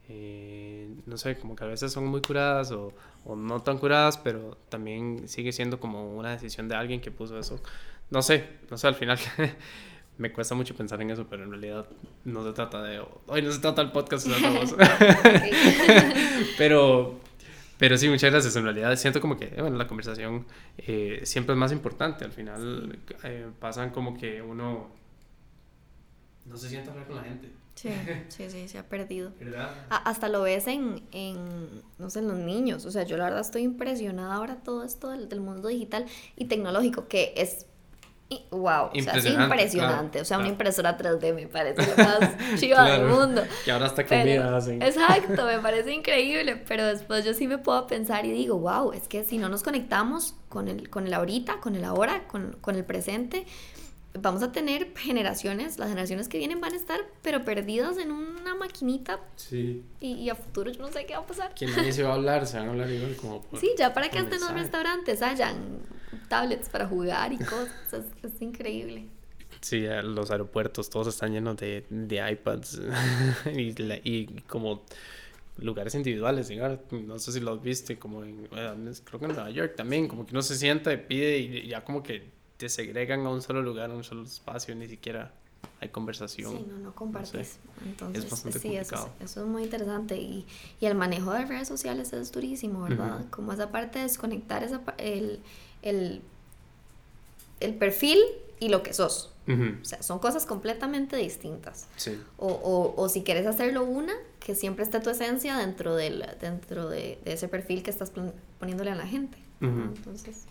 eh, no sé, como que a veces son muy curadas o, o no tan curadas, pero también sigue siendo como una decisión de alguien que puso eso. No sé, no sé, al final (laughs) me cuesta mucho pensar en eso, pero en realidad no se trata de... Hoy no se trata el podcast, se (laughs) (laughs) pero, pero sí, muchas gracias. En realidad siento como que, bueno, la conversación eh, siempre es más importante. Al final eh, pasan como que uno no se siente hablar con la gente. Sí, sí, sí, se ha perdido. ¿Verdad? hasta lo ves en, en, no sé, en los niños. O sea, yo la verdad estoy impresionada ahora todo esto del, del mundo digital y tecnológico, que es wow, o sea, es impresionante. o sea, una impresora 3D me parece lo más (laughs) chiva del mundo. Que ahora hasta comida hacen. Exacto, me (laughs) parece increíble, pero después yo sí me puedo pensar y digo, wow, es que si no nos conectamos con el, con el ahorita, con el ahora, con, con el presente, vamos a tener generaciones, las generaciones que vienen van a estar, pero perdidas en una maquinita. Sí. Y, a futuro yo no sé qué va a pasar. Que nadie se va a hablar, se van a hablar igual como Sí, ya para que hasta en los restaurantes hayan tablets para jugar y cosas, es, increíble. Sí, los aeropuertos todos están llenos de, de iPads (laughs) y, como lugares individuales, no sé si los viste, como en, creo que en Nueva York también, como que uno se sienta y pide y ya como que te segregan a un solo lugar, a un solo espacio, ni siquiera hay conversación. Sí, no, no compartes. Entonces, sí, Eso, es, muy interesante. Y, y, el manejo de redes sociales es durísimo, ¿verdad? Como esa parte de desconectar esa, el, el, el perfil y lo que sos. O sea, son cosas completamente distintas. Sí. O, o, o, si quieres hacerlo una, que siempre esté tu esencia dentro, del, dentro de, de ese perfil que estás poniéndole a la gente. Entonces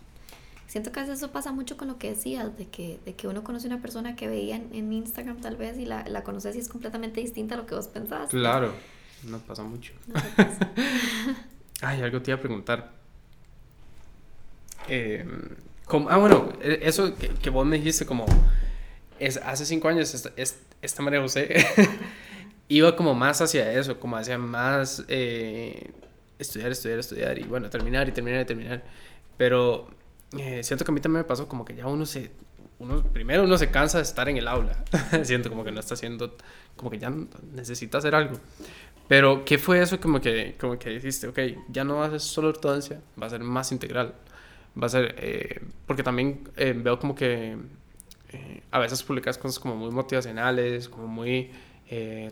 siento que a veces eso pasa mucho con lo que decías, de que, de que uno conoce a una persona que veía en, Instagram tal vez y la, la conoces y es completamente distinta a lo que vos pensás. Claro, no pasa mucho. (laughs) Ay, algo te iba a preguntar. Eh, ah, bueno, e, eso que, vos me dijiste como, es, hace cinco años esta, esta María José (laughs) iba como más hacia eso, como hacia más eh, estudiar, estudiar, estudiar y bueno, terminar y terminar y terminar. Pero eh, siento que a mí también me pasó como que ya uno se, uno, primero uno se cansa de estar en el aula, (laughs) siento como que no está haciendo, como que ya necesita hacer algo. Pero, ¿qué fue eso como que, como que dijiste, ok, ya no va a ser solo ortodoncia, va a ser más integral? Va a ser, eh, porque también eh, veo como que a veces publicas cosas como muy motivacionales, como muy,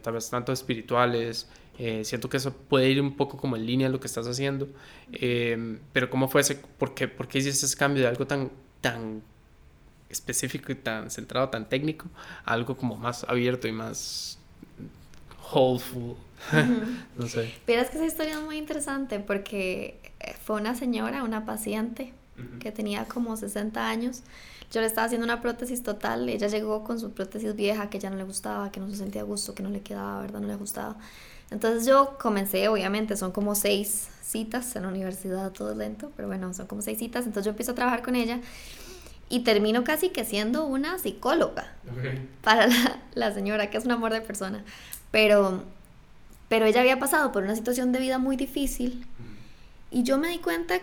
tal vez tanto espirituales, eh, siento que eso puede ir un poco como en línea a lo que estás haciendo. Eh, pero ¿cómo fue ese? ¿Por qué, por qué hiciste ese cambio de algo tan, tan específico y tan centrado, tan técnico, a algo como más abierto y más wholeful? (laughs) no sé. Pero es que esa historia es muy interesante porque eh, fue una señora, una paciente que tenía como 60 años. Yo le estaba haciendo una prótesis total. Ella llegó con su prótesis vieja que ya no le gustaba, que no se sentía a gusto, que no le quedaba, ¿verdad? No le gustaba. Entonces yo comencé, obviamente, son como seis citas en la universidad, todo lento, pero bueno, son como seis citas, entonces yo empiezo a trabajar con ella y termino casi que siendo una psicóloga para la, la, señora, que es un amor de persona. Pero, pero ella había pasado por una situación de vida muy difícil y yo me di cuenta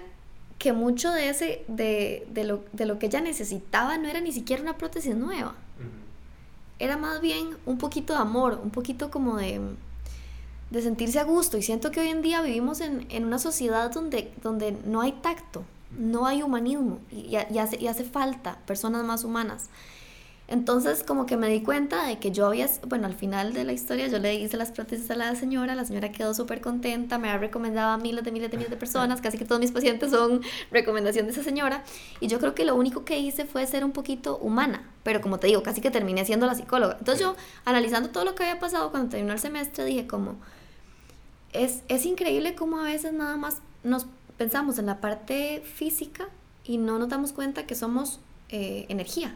que mucho de, ese, de, de, lo, de lo que ella necesitaba no era ni siquiera una prótesis nueva. Era más bien un poquito de amor, un poquito como de, de sentirse a gusto. Y siento que hoy en día vivimos en, en una sociedad donde, donde no hay tacto, no hay humanismo y, y, hace, y hace falta personas más humanas. Entonces como que me di cuenta de que yo había, bueno, al final de la historia yo le hice las prótesis a la señora, la señora quedó súper contenta, me ha recomendado a miles de miles de miles de personas, casi que todos mis pacientes son recomendación de esa señora, y yo creo que lo único que hice fue ser un poquito humana, pero como te digo, casi que terminé siendo la psicóloga. Entonces yo, analizando todo lo que había pasado cuando terminó el semestre, dije como, es, es increíble cómo a veces nada más nos pensamos en la parte física y no nos damos cuenta que somos eh, energía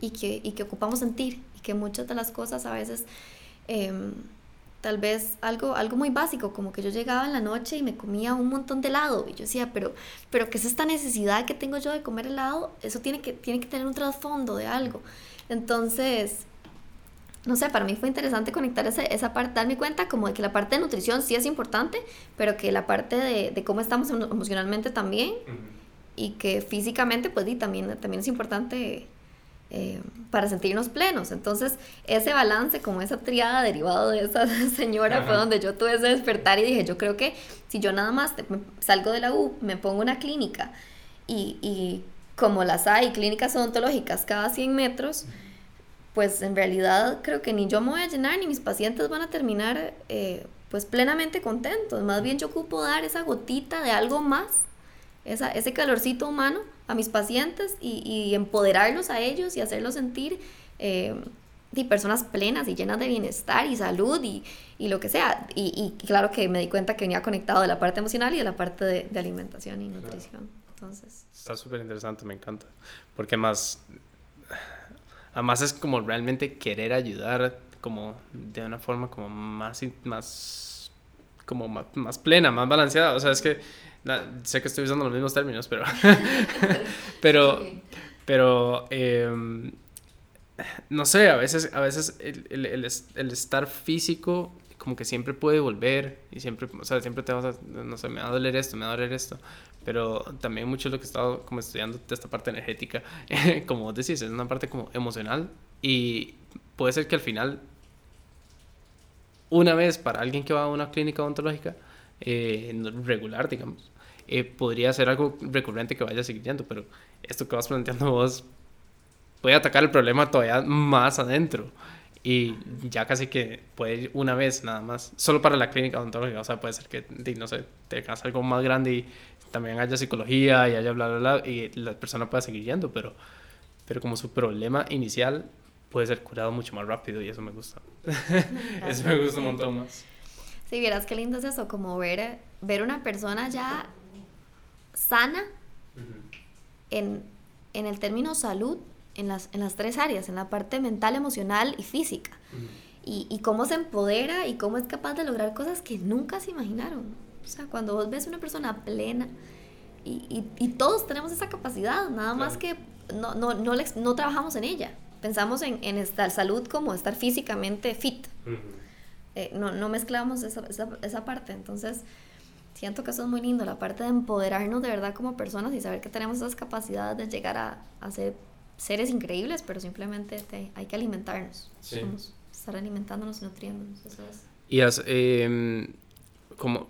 y que, y que ocupamos sentir y que muchas de las cosas a veces em, tal vez algo, algo muy básico, como que yo llegaba en la noche y me comía un montón de helado y yo decía, pero, pero ¿qué es esta necesidad que tengo yo de comer helado? Eso tiene que, tiene que tener un trasfondo de algo. Entonces, no sé, para mí fue interesante conectar esa, esa parte, darme cuenta como de que la parte de nutrición sí es importante, pero que la parte de, de cómo estamos emocionalmente también y que físicamente pues y también, también es importante eh, para sentirnos plenos. Entonces, ese balance, como esa triada derivado de esa (laughs) señora, fue donde yo tuve ese despertar y dije, yo creo que si yo nada más salgo de la U, me pongo una clínica y, y como las hay, clínicas odontológicas cada 100 metros, pues en realidad creo que ni yo me voy a llenar ni mis pacientes van a terminar eh, pues plenamente contentos. Más bien yo ocupo dar esa gotita de algo más, esa, ese calorcito humano a mis pacientes y, y empoderarlos a ellos y hacerlos sentir eh, personas plenas y llenas de bienestar y salud y, y lo que sea. Y, y, claro que me di cuenta que venía conectado de la parte emocional y de la parte de, de alimentación y nutrición. Entonces... Está súper interesante, me encanta. Porque más, además es como realmente querer ayudar como de una forma como más, más, como más, más plena, más balanceada. O sea, es que sé que estoy usando los mismos términos, pero. (laughs) pero. Pero. Em, no sé, a veces, a veces el, el, el, estar físico como que siempre puede volver y siempre, o sea, siempre te vas a, no sé, me va a doler esto, me va a doler esto, pero también mucho lo que he estado como estudiando de esta parte energética, (laughs) como vos decís, es una parte como emocional y puede ser que al final, una vez para alguien que va a una clínica odontológica, eh, regular, digamos, eh, podría ser algo recurrente que vaya yendo, pero esto que vas planteando vos puede atacar el problema todavía más adentro. Y ya casi que puede ir una vez nada más, solo para la clínica odontológica. O sea, puede ser que, no sé, tengas algo más grande y también haya psicología y haya bla, bla, bla, y la persona pueda seguir yendo, pero, pero como su problema inicial puede ser curado mucho más rápido y eso me gusta. (laughs) (laughs) eso me gusta un montón más. Si vieras qué lindo es eso, como ver, ver una persona ya sana en, en, el término salud en las, en las tres áreas, en la parte mental, emocional y física. y, y, cómo se empodera y cómo es capaz de lograr cosas que nunca se imaginaron. O sea, cuando vos ves una persona plena, y, y, todos tenemos esa capacidad, nada más que no, no, no, no, trabajamos en ella. Pensamos en, en estar salud como estar físicamente fit. Eh, no, no mezclamos esa, esa, esa parte. Entonces, siento que eso es muy lindo, la parte de empoderarnos de verdad como personas y saber que tenemos esas capacidades de llegar a, a ser seres increíbles, pero simplemente hay que alimentarnos. Sí. estar alimentándonos y nutriéndonos. Eso es. Y as, eh, como,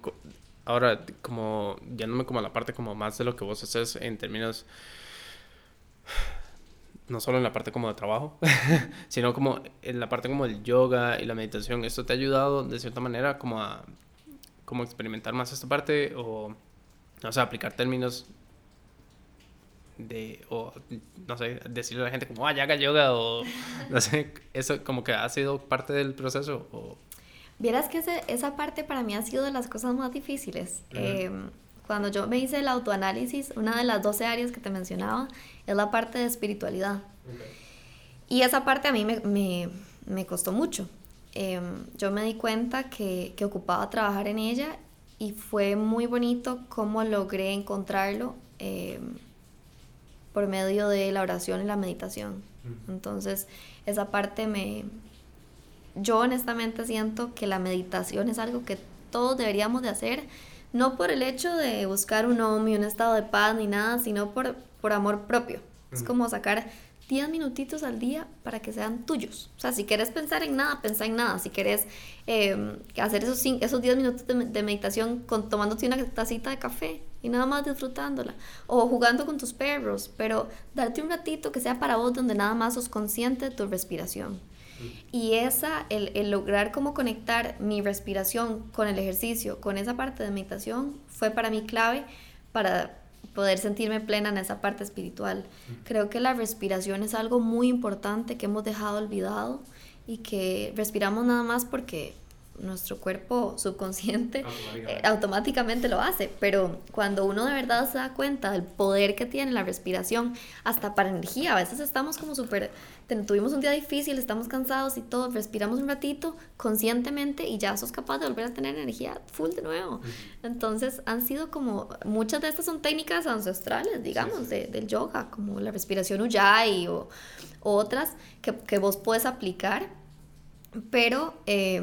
ahora, como yéndome como a la parte como más de lo que vos haces en términos no solo en la parte como de trabajo, (laughs) sino como en la parte como del yoga y la meditación. ¿Esto te ha ayudado de cierta manera como a como experimentar más esta parte o, o sea, aplicar términos de, o no sé, decirle a la gente como, ah, ya haga yoga o, no sé, eso como que ha sido parte del proceso o... Vieras que ese, esa parte para mí ha sido de las cosas más difíciles. eh, cuando yo me hice el autoanálisis, una de las 12 áreas que te mencionaba es la parte de espiritualidad. Okay. Y esa parte a mí me, me, me costó mucho em, yo me di cuenta que, que ocupaba trabajar en ella y fue muy bonito cómo logré encontrarlo em, por medio de la oración y la meditación. Entonces, esa parte me... Yo honestamente siento que la meditación es algo que todos deberíamos de hacer, no por el hecho de buscar un hombre, un estado de paz ni nada, sino por, por amor propio. Es como sacar 10 minutitos al día para que sean tuyos. O sea, si quieres pensar en nada, pensá en nada. Si quieres em, hacer esos, esos 10 minutos de, meditación con, tomándote una tacita de café y nada más disfrutándola. O jugando con tus perros, pero darte un ratito que sea para vos donde nada más sos consciente de tu respiración. Y esa, el, el lograr como conectar mi respiración con el ejercicio, con esa parte de meditación, fue para mí clave para poder sentirme plena en esa parte espiritual. Creo que la respiración es algo muy importante que hemos dejado olvidado y que respiramos nada más porque nuestro cuerpo (laughs) subconsciente automáticamente. lo hace, pero cuando uno de verdad se da cuenta del poder que tiene la respiración, hasta para energía, a veces estamos como súper, tuvimos un día difícil, estamos cansados y todo, respiramos un ratito conscientemente y ya sos capaz de volver a tener energía full de nuevo. Entonces han sido como, muchas de estas son técnicas ancestrales, digamos, del yoga, como la respiración ujjayi o, otras que, que, vos puedes aplicar, pero... Eh,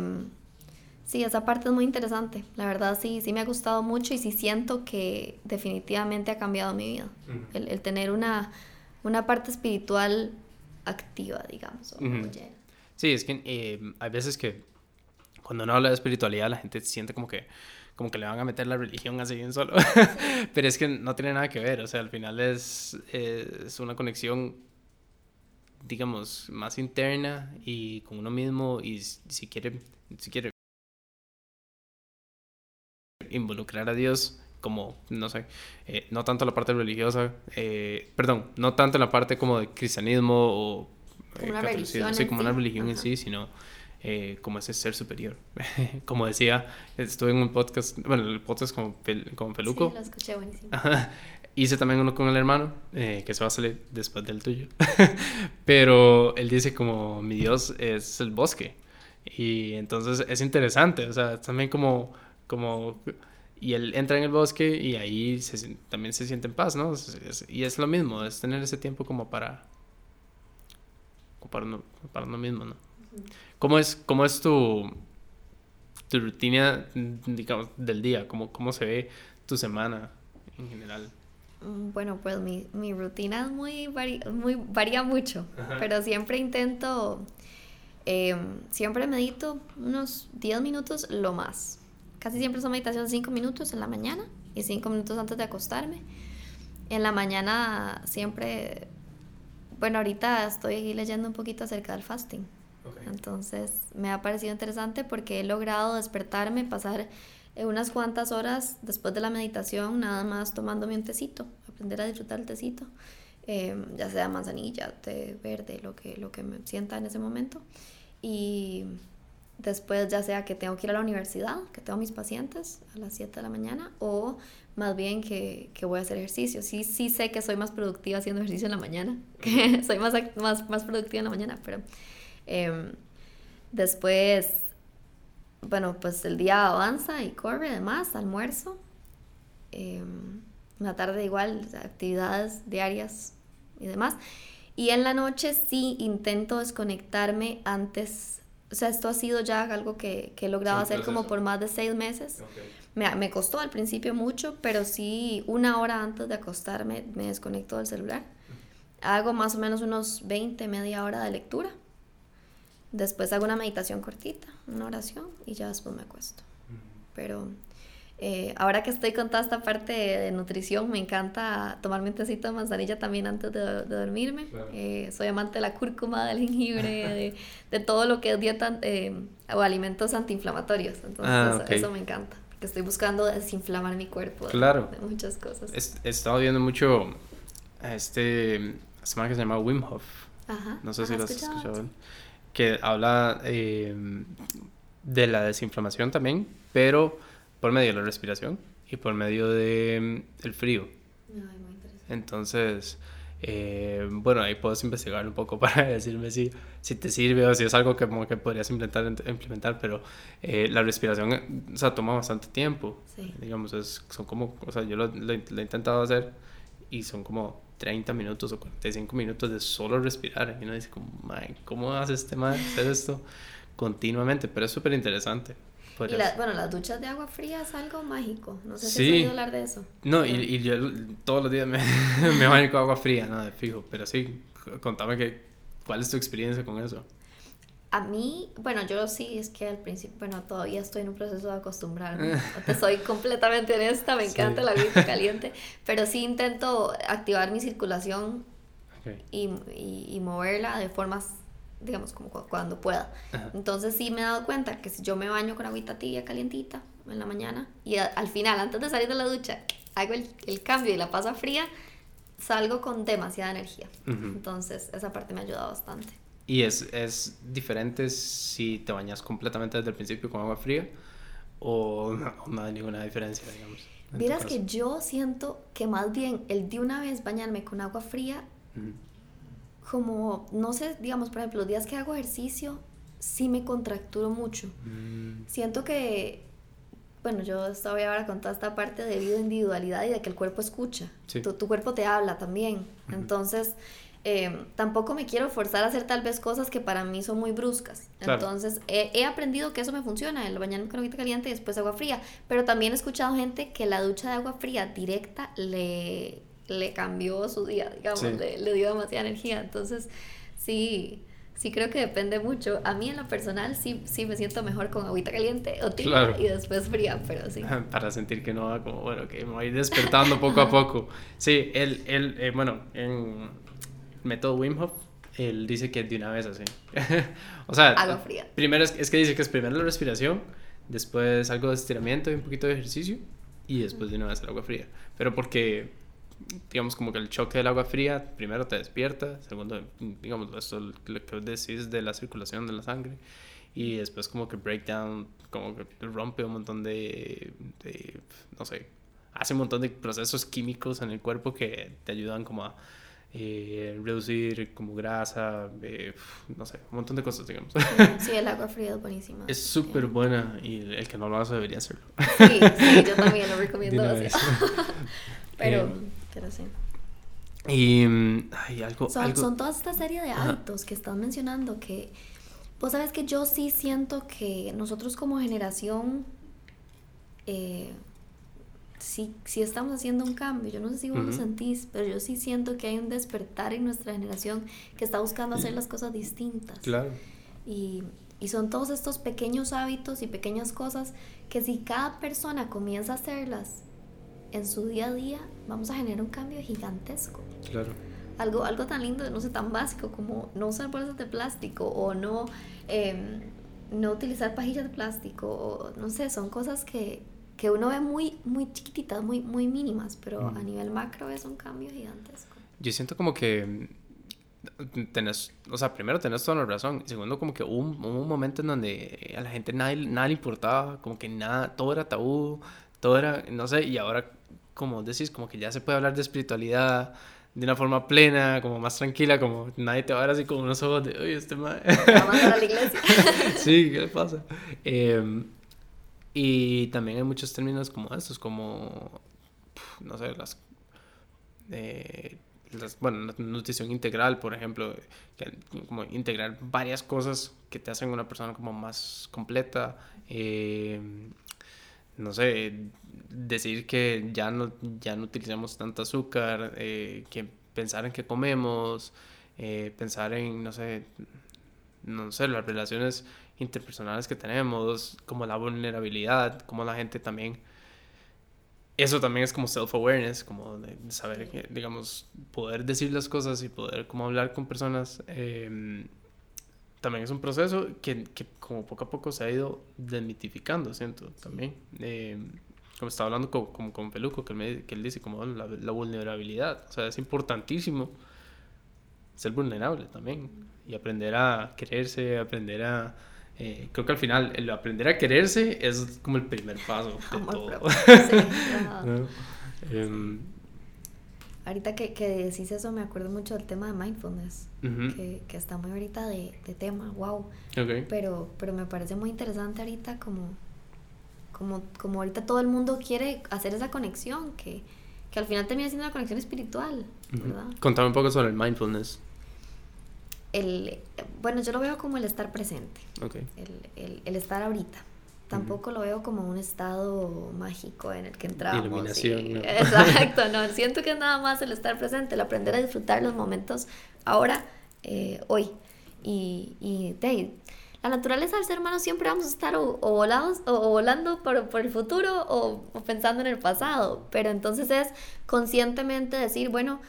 Sí, esa parte es muy interesante. La verdad sí, sí me ha gustado mucho y sí siento que definitivamente ha cambiado mi vida. el, tener una, una parte espiritual activa, digamos. Sí, es que eh, hay veces que cuando uno habla de espiritualidad la gente siente como que como que le van a meter la religión así bien solo. (laughs) Pero es que no tiene nada que ver. O sea, al final es, es una conexión digamos, más interna y con uno mismo y si quiere, si quiere involucrar a Dios como, no sé, eh, no tanto la parte religiosa, eh, perdón, no tanto la parte como de cristianismo o eh, como sí, como una religión en sí, sino como ese ser superior. (laughs) como decía, estuve en un podcast, bueno, el podcast con, con Feluco. Sí, lo escuché buenísimo. Hice también uno con el hermano, que se va a salir después del tuyo. (laughs) Pero él dice como mi Dios es el bosque. Y entonces es interesante, o sea, también como como y él entra en el bosque y ahí también se siente en paz, ¿no? y es lo mismo, es tener ese tiempo como para para uno, para uno mismo, ¿no? ¿Cómo es, cómo es tu, tu rutina, digamos, del día? ¿Cómo, ¿Cómo se ve tu semana en general? Mm, bueno, pues mi, mi rutina es muy, muy varía mucho, pero siempre intento, eh, siempre medito unos 10 minutos lo más. Casi siempre son meditación 5 minutos en la mañana y 5 minutos antes de acostarme. En la mañana siempre, bueno, ahorita estoy leyendo un poquito acerca del fasting. Entonces me ha parecido interesante porque he logrado despertarme, pasar unas cuantas horas después de la meditación nada más tomándome un tecito, aprender a disfrutar el tecito, eh, ya sea manzanilla, té verde, lo que, lo que me sienta en ese momento. Y después ya sea que tengo que ir a la universidad, que tengo mis pacientes a las 7 de la mañana, o más bien que, que, voy a hacer ejercicio. Sí, sí sé que soy más productiva haciendo ejercicio en la mañana, (laughs) soy más, más, más productiva en la mañana, pero em, después, bueno, pues el día avanza y corre además, almuerzo. Eh, la tarde igual, actividades diarias y demás. Y en la noche sí intento desconectarme antes o sea, esto ha sido ya algo que, que he logrado hacer como por más de seis meses. Me, me, costó al principio mucho, pero sí una hora antes de acostarme me desconecto del celular. Hago más o menos unos 20, media hora de lectura. Después hago una meditación cortita, una oración y ya después me acuesto. Pero eh, ahora que estoy con toda esta parte de, nutrición, me encanta tomarme un tecito de manzanilla también antes de, dormirme. Eh, soy amante de la cúrcuma, del jengibre, de, todo lo que es dieta eh, o alimentos antiinflamatorios. Entonces, ah, eso, me encanta. Porque estoy buscando desinflamar mi cuerpo claro. de, muchas cosas. He, estado viendo mucho a este semana que se llama Wim Hof. No sé si lo has escuchado. Que habla de la desinflamación también, pero por medio de la respiración y por medio de mm, el frío. Entonces, Eh, bueno, ahí puedes investigar un poco (laughs) para decirme si, si te sirve o si es algo que, como que podrías implementar, implementar pero eh, la respiración, o sea, toma bastante tiempo. Sí. Digamos, es, son como, o sea, yo lo, lo, he intentado hacer y son como 30 minutos o 45 minutos de solo respirar. Y uno dice, como, ¿cómo hace este man hacer esto continuamente? Pero es súper interesante. Y bueno, las duchas de agua fría es algo mágico. No sé si has oído hablar de eso. No, y, y, yo todos los días me, (laughs) me baño con agua fría, nada de fijo. Pero sí, contame que, cuál es tu experiencia con eso. A mí, bueno, yo sí, es que al principio, bueno, todavía estoy en un proceso de acostumbrarme. (laughs) Te soy completamente honesta, me encanta la agua caliente, pero sí intento activar mi circulación y, y, y, moverla de formas digamos, como cuando pueda. Entonces sí me he dado cuenta que si yo me baño con agüita tibia, calientita, en la mañana, y al final, antes de salir de la ducha, hago el, el cambio y la paso fría, salgo con demasiada energía. Entonces esa parte me ha ayudado bastante. ¿Y es, es diferente si te bañas completamente desde el principio con agua fría o no, hay ninguna diferencia, digamos? Vieras que yo siento que más bien el de una vez bañarme con agua fría como, no sé, digamos, por ejemplo, los días que hago ejercicio, sí me contracturo mucho. Mm. Siento que, bueno, yo estoy ahora con toda esta parte de vida individualidad y de que el cuerpo escucha. Tu, cuerpo te habla también. Entonces, em, tampoco me quiero forzar a hacer tal vez cosas que para mí son muy bruscas. Entonces, he, he, aprendido que eso me funciona, el bañarme con agua caliente y después agua fría. Pero también he escuchado gente que la ducha de agua fría directa le le cambió su día, digamos, le, dio demasiada energía. Entonces, sí, sí creo que depende mucho. A mí en lo personal sí, sí me siento mejor con agüita caliente o tibia y después fría, pero sí. (laughs) Para sentir que no va como, bueno, que me voy despertando poco a poco. Sí, él, él eh, bueno, en método Wim Hof, él dice que de una vez así. (laughs) o sea, agua fría. Primero es, es, que dice que es primero la respiración, después algo de estiramiento y un poquito de ejercicio y después de una vez el agua fría. Pero porque digamos, como que el choque del agua fría, primero te despierta, segundo, digamos, esto lo que decís de la circulación de la sangre, y después como que breakdown, como que rompe un montón de, de, no sé, hace un montón de procesos químicos en el cuerpo que te ayudan como a eh, reducir como grasa, eh, no sé, un montón de cosas, digamos. Sí, el agua fría es buenísima. Es súper buena y el que no lo hace debería hacerlo. Sí, sí, yo también lo recomiendo. (laughs) (laughs) Pero... Eh, pero sí. Y mm, hay algo son, son toda esta serie de hábitos que estás mencionando que vos sabes que yo sí siento que nosotros como generación eh, sí, sí, estamos haciendo un cambio. Yo no sé si vos lo sentís, pero yo sí siento que hay un despertar en nuestra generación que está buscando hacer las cosas distintas. Claro. Y, y son todos estos pequeños hábitos y pequeñas cosas que si cada persona comienza a hacerlas en su día a día vamos a generar un cambio gigantesco. Claro. Algo, algo tan lindo, no sé, tan básico como no usar bolsas de plástico o no, em, no utilizar pajillas de plástico, o no sé, son cosas que, que uno ve muy, muy chiquititas, muy, muy mínimas, pero a nivel macro es un cambio gigantesco. Yo siento como que tenés, o sea, primero tenés toda la razón, segundo como que hubo un, un, momento en donde a la gente nada, nada le importaba, como que nada, todo era tabú, todo era, no sé, y ahora como decís, como que ya se puede hablar de espiritualidad de una forma plena, como más tranquila, como nadie te va a ver así con unos ojos de, oye, este madre. Vamos a la iglesia. (laughs) sí, ¿qué le pasa? Em, y también hay muchos términos como estos, como, no sé, las, eh, las, bueno, nutrición integral, por ejemplo, que, como integrar varias cosas que te hacen una persona como más completa. Eh, no sé, decir que ya no, ya no utilizamos tanto azúcar, eh, que pensar en qué comemos, eh, pensar en, no sé, no sé, las relaciones interpersonales que tenemos, como la vulnerabilidad, como la gente también... Eso también es como self-awareness, como de saber, digamos, poder decir las cosas y poder como hablar con personas. Eh, también es un proceso que, que, como poco a poco se ha ido desmitificando, siento, también. Eh, como estaba hablando con, como con Peluco, que él, me, que él dice como la, la, vulnerabilidad, o sea, es importantísimo ser vulnerable también y aprender a quererse, aprender a... Eh, creo que al final el aprender a quererse es como el primer paso de todo. Sí, (laughs) ahorita que, que decís eso me acuerdo mucho del tema de mindfulness, que, que está muy ahorita de, de tema, wow. Ok. Pero, pero me parece muy interesante ahorita como, como, como ahorita todo el mundo quiere hacer esa conexión, que, que al final termina siendo una conexión espiritual. ¿verdad? Contame un poco sobre el mindfulness. El, bueno, yo lo veo como el estar presente, Ok. el, el, el estar ahorita. Tampoco lo veo como un estado mágico en el que entramos. Iluminación, y- ¿no? (laughs) Exacto, no. Siento que es nada más el estar presente, el aprender a disfrutar los momentos ahora, eh, hoy. Y, y de la naturaleza del ser humano siempre vamos a estar o, o volados, o, o volando por, por el futuro o, o pensando en el pasado. Pero entonces es conscientemente decir, bueno,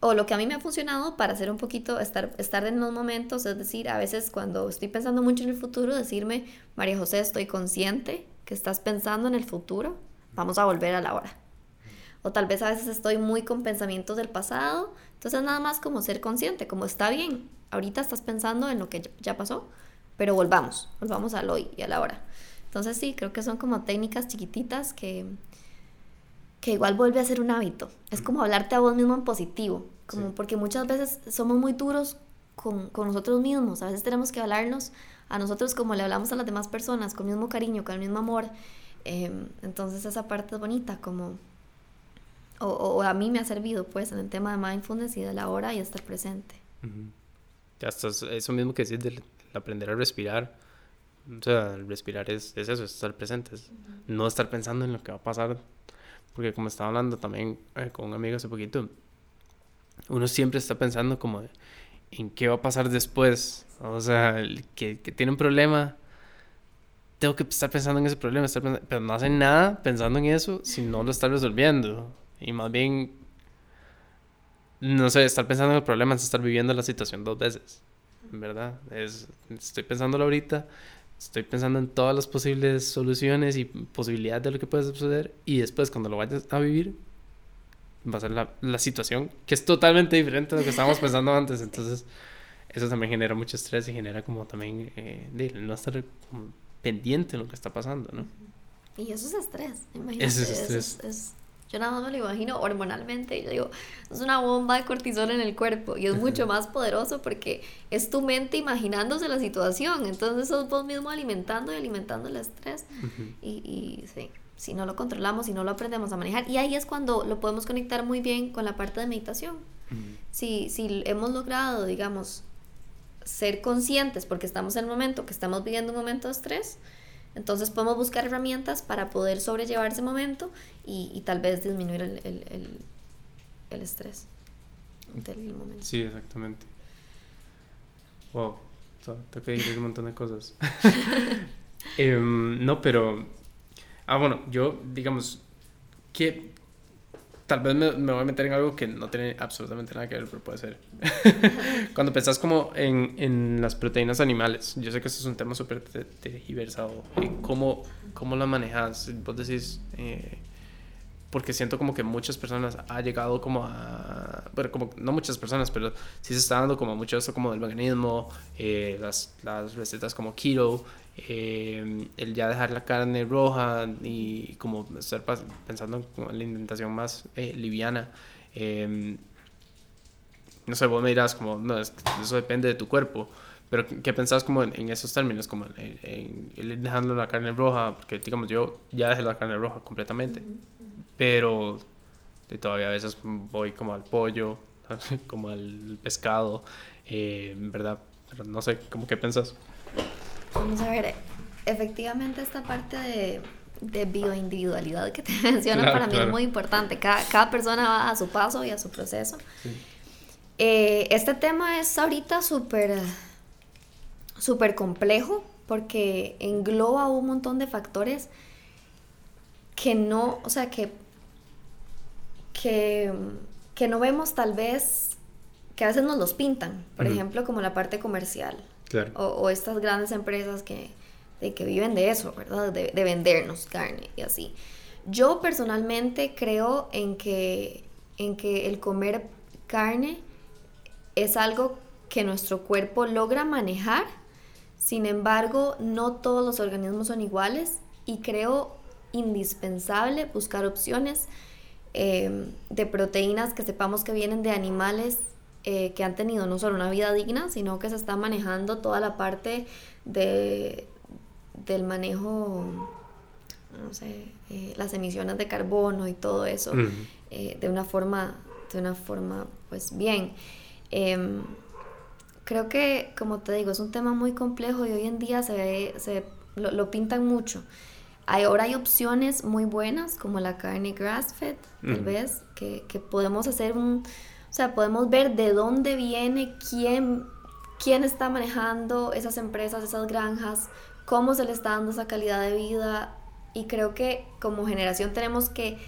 o lo que a mí me ha funcionado para hacer un poquito, estar, estar en los momentos, es decir, a veces cuando estoy pensando mucho en el futuro, decirme, María José, estoy consciente que estás pensando en el futuro, vamos a volver a la hora. O tal vez a veces estoy muy con pensamientos del pasado, entonces nada más como ser consciente, como está bien, ahorita estás pensando en lo que ya- pasó, pero volvamos, volvamos al hoy y a la hora. Entonces sí, creo que son como técnicas chiquititas que, que igual vuelve a ser un hábito. Es como hablarte a vos mismo en positivo, como Sí. porque muchas veces somos muy duros con, con nosotros mismos. A veces tenemos que hablarnos a nosotros como le hablamos a las demás personas, con el mismo cariño, con el mismo amor. Em, entonces esa parte es bonita, como... O, o- a mí me ha servido, pues, en el tema de mindfulness y de la hora y estar presente. Ujú. Ya estás, eso mismo que decís del aprender a respirar. O sea, el respirar es, es eso, es estar presente, es no estar pensando en lo que va a pasar. Porque como estaba hablando también eh, con un amigo hace poquito, uno siempre está pensando como en qué va a pasar después. O sea, que, que tiene un problema, tengo que estar pensando en ese problema, estar pensando- pero no hace nada pensando en eso si no lo está resolviendo. Y más bien no sé, estar pensando en el problema es estar viviendo la situación dos veces, ¿verdad? Es, estoy pensándolo ahorita, estoy pensando en todas las posibles soluciones y posibilidades de lo que puede suceder y después cuando lo vayas a vivir va a ser la, la situación que es totalmente diferente de lo que estábamos pensando antes, entonces eso también genera mucho estrés y genera como también eh, de no estar como pendiente de lo que está pasando, ¿no? Y eso es estrés, imagínate. Eso es eso estrés. es- es- yo nada más me lo imagino hormonalmente y yo digo, es una bomba de cortisol en el cuerpo y es mucho más poderoso porque es tu mente imaginándose la situación, entonces sos vos mismo alimentando y alimentando el estrés y, y sí, si no lo controlamos, si no lo aprendemos a manejar y ahí es cuando lo podemos conectar muy bien con la parte de meditación. Si, si hemos logrado, digamos, ser conscientes porque estamos en el momento que estamos viviendo un momento de estrés, entonces podemos buscar herramientas para poder sobrellevar ese momento y, y tal vez disminuir el, el, el- el estrés del momento. Sí, exactamente. Wow, que decir un montón de cosas. (laughs) Em, no, pero. Ah, bueno, yo, digamos, que tal vez me, me voy a meter en algo que no tiene absolutamente nada que ver, pero puede ser. (laughs) Cuando pensás como en, en las proteínas animales, yo sé que eso es un tema súper te- tergiversado. eh, ¿Cómo, ¿Cómo la manejas? Vos decís. eh, porque siento como que muchas personas ha llegado como a bueno como no muchas personas pero sí se está dando como mucho eso como del veganismo eh, las, las recetas como keto eh, el ya dejar la carne roja y como estar pensando en la alimentación más eh, liviana eh, no sé vos me dirás como no eso depende de tu cuerpo pero ¿qué pensás como en, en esos términos? Como en, ir dejando la carne roja, porque digamos yo ya dejé la carne roja completamente, pero de todavía a veces voy como al pollo, (laughs) como al pescado, eh, ¿verdad? Pero no sé, ¿cómo que pensás? Vamos a ver, efectivamente esta parte de, de bioindividualidad que te (laughs) menciono Claro, para mí claro. es muy importante. Cada, cada persona va a su paso y a su proceso. Sí. Eh, este tema es ahorita súper súper complejo porque engloba un montón de factores que no, o sea, que, que, que no vemos tal vez, que a veces nos los pintan, por ejemplo, como la parte comercial O, estas grandes empresas que, de que viven de eso, ¿verdad? De, de vendernos carne y así. Yo personalmente creo en que, en que el comer carne es algo que nuestro cuerpo logra manejar, sin embargo, no todos los organismos son iguales y creo indispensable buscar opciones em, de proteínas que sepamos que vienen de animales eh, que han tenido no solo una vida digna, sino que se está manejando toda la parte de, del manejo, no sé, eh, las emisiones de carbono y todo eso, eh, de una forma, de una forma, pues bien. Em, creo que, como te digo, es un tema muy complejo y hoy en día se, ve, se lo, pintan mucho. Ahora hay opciones muy buenas, como la carne grass-fed, tal vez, que, que podemos hacer un... O sea, podemos ver de dónde viene, quién, quién está manejando esas empresas, esas granjas, cómo se le está dando esa calidad de vida. Y creo que como generación tenemos que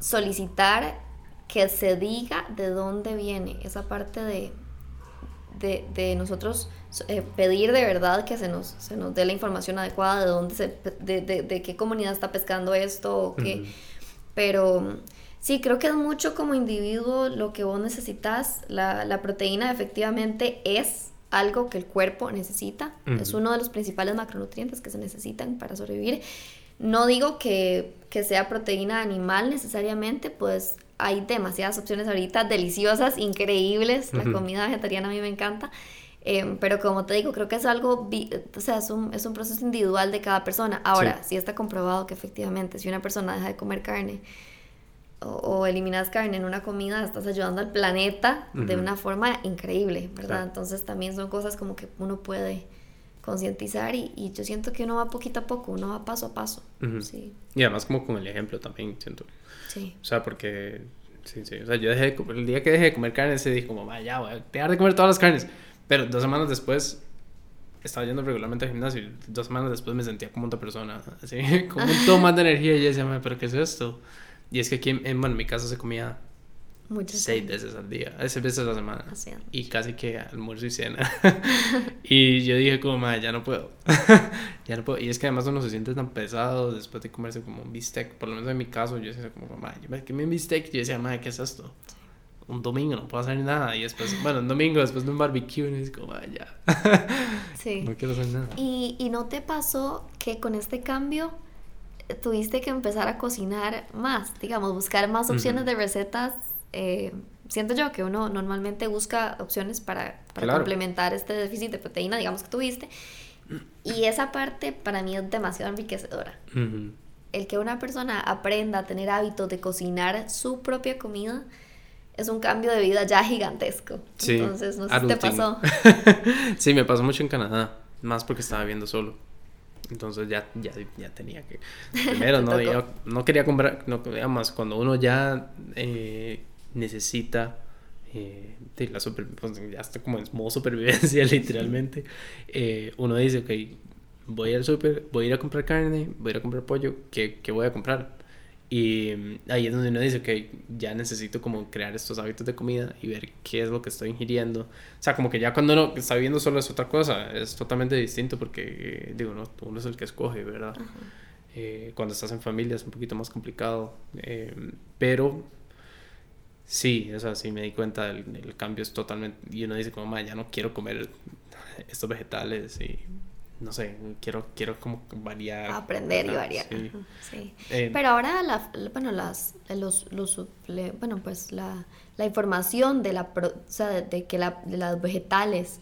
solicitar que se diga de dónde viene esa parte de, de, nosotros eh, pedir de verdad que se nos, se nos dé la información adecuada de dónde se, de, de qué comunidad está pescando esto o qué. Pero sí, creo que es mucho como individuo lo que vos necesitas. La, la proteína efectivamente es algo que el cuerpo necesita. Es uno de los principales macronutrientes que se necesitan para sobrevivir. No digo que, que sea proteína animal necesariamente, pues hay demasiadas opciones ahorita deliciosas, increíbles. La comida vegetariana a mí me encanta. Em, pero como te digo, creo que es algo, o sea, es un, es un proceso individual de cada persona. Ahora, sí. está comprobado que efectivamente si una persona deja de comer carne o, eliminas carne en una comida, estás ayudando al planeta de una forma increíble, ¿verdad? Entonces también son cosas como que uno puede concientizar y, y, yo siento que uno va poquito a poco, uno va paso a paso. sí. Y además como con el ejemplo también, siento. Sí. O sea, porque, sí, sí, o sea, yo dejé de, el día que dejé de comer carne, se dije como, vaya, voy a dejar de comer todas las carnes. Pero dos semanas después estaba yendo regularmente al gimnasio y dos semanas después me sentía como otra persona, así, (laughs) como un más de energía y yo decía, pero ¿qué es esto? Y es que aquí, en, bueno, en mi casa se comía Muchas seis veces al día, seis veces a la semana. y casi que almuerzo y cena. (laughs) y yo dije como, madre, ya no puedo. (laughs) ya no puedo. Y es que además uno se siente tan pesado después de comerse como un bistec. Por lo menos en mi caso, yo decía como, madre, yo me quemé un bistec. Y yo decía, madre, ¿qué es esto? Un domingo no puedo hacer nada. Y después, bueno, un domingo después de un barbecue, y es como, madre, ya. sí. (laughs) No quiero hacer nada. ¿Y, ¿Y no te pasó que con este cambio tuviste que empezar a cocinar más? Digamos, buscar más opciones de recetas eh, siento yo que uno normalmente busca opciones para, para complementar este déficit de proteína, digamos que tuviste. Y esa parte para mí es demasiado enriquecedora. El que una persona aprenda a tener hábitos de cocinar su propia comida es un cambio de vida ya gigantesco. Sí, Entonces, no sé si te pasó. (laughs) sí, me pasó mucho en Canadá, más porque estaba viviendo solo. Entonces ya, ya, ya tenía que... (laughs) Primero, no, no quería comprar, no, digamos, cuando uno ya... Eh, necesita eh, de la super, pues, ya está como en modo supervivencia (laughs) literalmente eh, uno dice ok voy al super voy a ir a comprar carne voy a ir a comprar pollo ¿qué, qué voy a comprar? Y ahí es donde uno dice que ya necesito como crear estos hábitos de comida y ver qué es lo que estoy ingiriendo. O sea, como que ya cuando uno está viviendo solo es otra cosa, es totalmente distinto porque, digo, no, uno es el que escoge, ¿verdad? Eh, cuando estás en familia es un poquito más complicado, pero Sí, o sea, sí me di cuenta del, cambio es totalmente... Y uno dice como, ya no quiero comer estos vegetales y no sé, quiero, quiero como variar. Aprender y variar. Sí. Eh, Pero ahora, la, bueno, las, los, los, bueno, pues la, la información de, la, o sea, de, que la, de las vegetales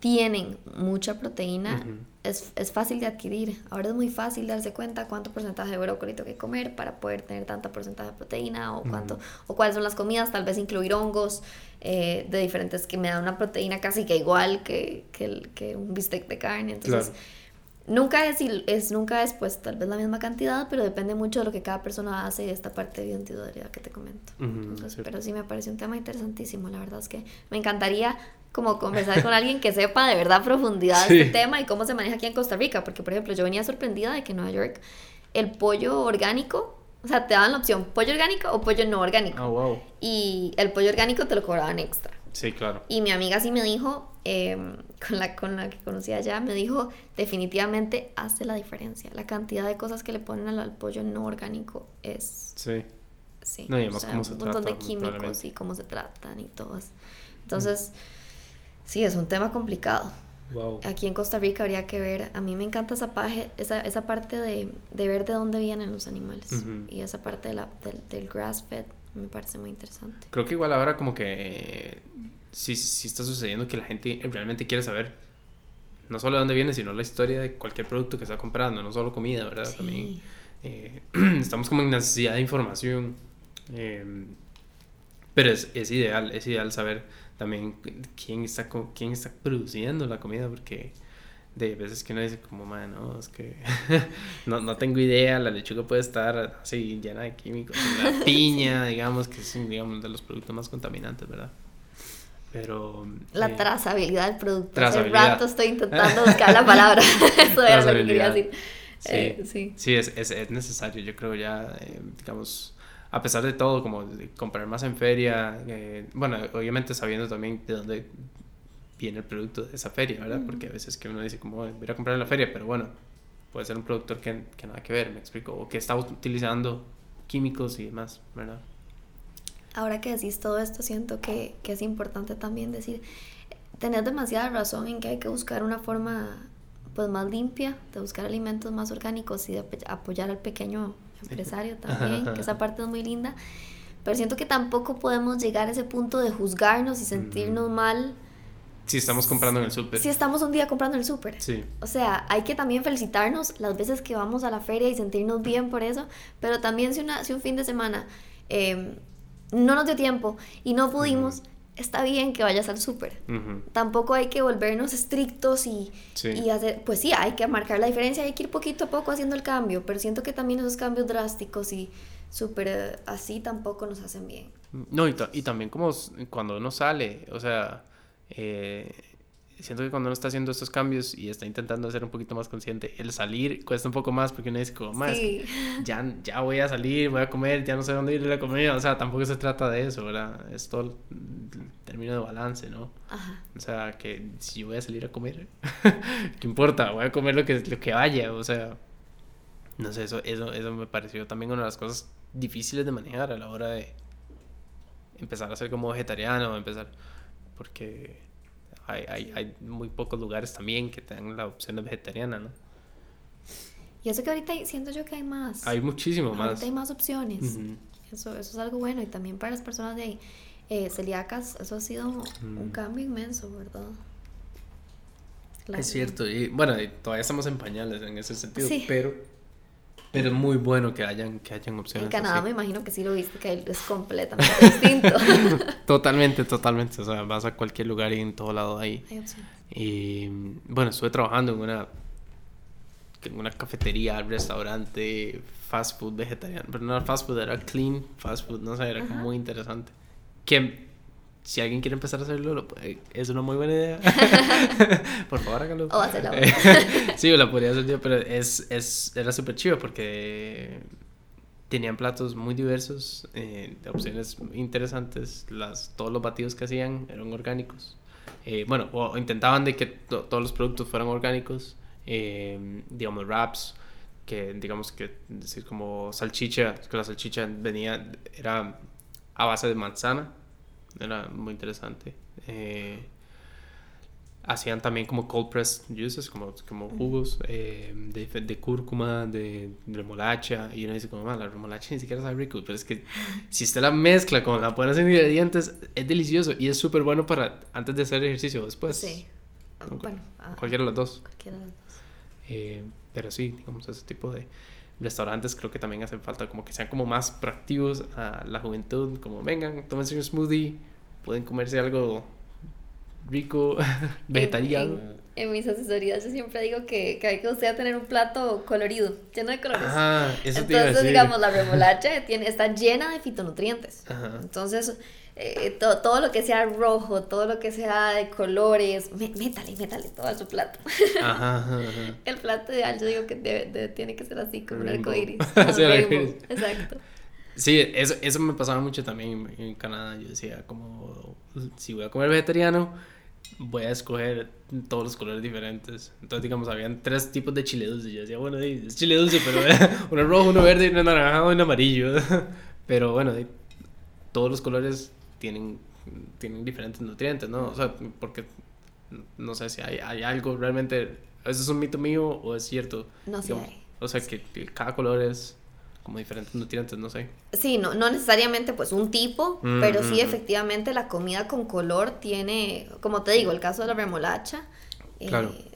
tienen mucha proteína, es, es, fácil de adquirir. Ahora es muy fácil darse cuenta cuánto porcentaje de brócoli tengo que comer para poder tener tanta porcentaje de proteína o cuánto o cuáles son las comidas, tal vez incluir hongos eh, de diferentes que me dan una proteína casi que igual que, que, que un bistec de carne. Entonces, nunca es, es, nunca es pues tal vez la misma cantidad, pero depende mucho de lo que cada persona hace y de esta parte de identidad que te comento. pero sí me parece un tema interesantísimo, la verdad es que me encantaría como conversar con alguien que sepa de verdad profundidad de este tema y cómo se maneja aquí en Costa Rica, porque por ejemplo yo venía sorprendida de que en Nueva York el pollo orgánico, o sea, te daban la opción pollo orgánico o pollo no orgánico. Oh, wow. Y el pollo orgánico te lo cobraban extra. Sí, claro. Y mi amiga sí me dijo, em, con, la, con la que conocía allá, me dijo, definitivamente hace la diferencia. La cantidad de cosas que le ponen al, pollo no orgánico es... Sí. Sí. No, y además cómo se un montón de químicos y cómo se tratan y todo. Entonces... Sí, es un tema complicado. Wow. Aquí en Costa Rica habría que ver, a mí me encanta esa, paje, esa, esa parte de, de ver de dónde vienen los animales y esa parte de la, del, del grass fed me parece muy interesante. Creo que igual ahora como que sí, sí está sucediendo que la gente realmente quiere saber no solo de dónde viene, sino la historia de cualquier producto que está comprando, no solo comida, ¿verdad? Sí. También eh, (clears throat) estamos como en necesidad de información. eh, pero es, es ideal, es ideal saber también quién está, quién está produciendo la comida, porque de veces que uno dice como, man, no, es que (laughs) no, no tengo idea, la lechuga puede estar así llena de químicos, la (laughs) piña, digamos, que es digamos, de los productos más contaminantes, ¿verdad? Pero... La eh, trazabilidad del producto. Hace trazabilidad. rato estoy intentando buscar la palabra. (laughs) Eso era lo que quería decir. Sí, Eh, sí. sí es, es, es necesario, yo creo ya, eh, digamos, a pesar de todo, como de comprar más en feria, eh, bueno, obviamente sabiendo también de dónde viene el producto de esa feria, ¿verdad? Porque a veces que uno dice como, "Ay, voy a comprar en la feria, pero bueno, puede ser un productor que, que nada que ver, me explico, o que está utilizando químicos y demás, ¿verdad? Ahora que decís todo esto, siento que, que es importante también decir, tenés demasiada razón en que hay que buscar una forma pues más limpia de buscar alimentos más orgánicos y de apoyar al pequeño empresario también, que esa (laughs) parte es muy linda. Pero siento que tampoco podemos llegar a ese punto de juzgarnos y sentirnos mal Si estamos comprando en el súper. si estamos un día comprando en el súper. Sí. O sea, hay que también felicitarnos las veces que vamos a la feria y sentirnos bien por eso, pero también si, una, si un fin de semana eh, no nos dio tiempo y no pudimos, está bien que vayas al súper. Tampoco hay que volvernos estrictos y, Sí. y hacer, pues sí, hay que marcar la diferencia, hay que ir poquito a poco haciendo el cambio, pero siento que también esos cambios drásticos y súper eh, así tampoco nos hacen bien. No, y, y también como cuando uno sale, o sea, eh, siento que cuando uno está haciendo estos cambios y está intentando ser un poquito más consciente, el salir cuesta un poco más porque uno dice como, más, Sí. (laughs) ya, ya voy a salir, voy a comer, ya no sé dónde ir a comida, o sea, tampoco se trata de eso, ¿verdad? Es todo el el término de balance, ¿no? Ajá. O sea, que si yo voy a salir a comer, (laughs) ¿qué importa? Voy a comer lo que, lo que vaya, o sea, no sé, eso, eso, eso me pareció también una de las cosas difíciles de manejar a la hora de empezar a ser como vegetariano, empezar, porque hay, hay, hay muy pocos lugares también que tengan la opción de vegetariana, ¿no? Y eso que ahorita hay- siento yo que hay más. Hay muchísimo más. Ahorita hay más opciones. Ujú. Eso, eso es algo bueno y también para las personas de eh, celíacas, eso ha sido un Mm. cambio inmenso, ¿verdad? La- Es cierto, y bueno, y todavía estamos en pañales en ese sentido, Sí. pero, pero es muy bueno que hayan, que hayan opciones. En Canadá así. me imagino que sí lo viste, que es completamente (laughs) distinto. (laughs) Totalmente, totalmente. O sea, vas a cualquier lugar y en todo lado ahí. Hay opciones. Y bueno, estuve trabajando en una, en una cafetería, restaurante, fast food vegetariano. Pero no era fast food, era clean fast food. No sé, era Ajá. muy interesante. Que si alguien quiere empezar a hacerlo, lo puede- es una muy buena idea. (laughs) Por favor, hágalo. O hacerla vos. (laughs) sí, la podría hacer yo, pero es, es, era súper chido porque tenían platos muy diversos, eh, de opciones interesantes. Las, todos los batidos que hacían eran orgánicos. Eh, bueno, o, o intentaban de que to- todos los productos fueran orgánicos. eh, digamos, wraps, que digamos que decir como salchicha, que la salchicha venía, era a base de manzana. Era muy interesante. Eh, hacían también como cold pressed juices, como, como jugos eh, de, de cúrcuma, de, de remolacha. Y uno dice, como, "Man, la remolacha ni siquiera sabe rico. Pero es que si usted la mezcla con la buenos ingredientes, es delicioso y es súper bueno para antes de hacer ejercicio o después. sí. Bueno, Cualquiera de los dos. cualquiera de los dos. Eh, pero sí, digamos, ese tipo de restaurantes creo que también hacen falta como que sean como más proactivos a la juventud, como vengan, tómense un smoothie, pueden comerse algo rico, (laughs) vegetariano. En, en- en mis asesorías yo siempre digo que, que hay que usted tener un plato colorido, lleno de colores. Ajá, eso te iba a Entonces, decir. digamos, la remolacha (laughs) tiene, está llena de fitonutrientes. Ajá. Entonces, eh, to- todo lo que sea rojo, todo lo que sea de colores, mé- métale, métale todo a su plato. Ajá, ajá, ajá. (laughs) El plato ideal, yo digo que debe- debe- tiene que ser así, como un arcoíris. (laughs) Sí. Exacto. Sí, eso, eso me pasaba mucho también en, en Canadá. Yo decía, como, si voy a comer vegetariano, voy a escoger todos los colores diferentes. Entonces, digamos, habían tres tipos de chile dulce. Yo decía, bueno, es chile dulce, pero (laughs) uno rojo, uno verde, uno naranjado y uno amarillo. Pero bueno, todos los colores tienen, tienen diferentes nutrientes, ¿no? O sea, porque no sé si hay, hay algo realmente, ¿eso es un mito mío o es cierto? No sé. O sea, que, cada color es como diferentes nutrientes, no sé. Sí, no, no necesariamente pues un tipo, Mm, pero mm, sí mm. efectivamente la comida con color tiene, como te digo, el caso de la remolacha, eh, Claro. que-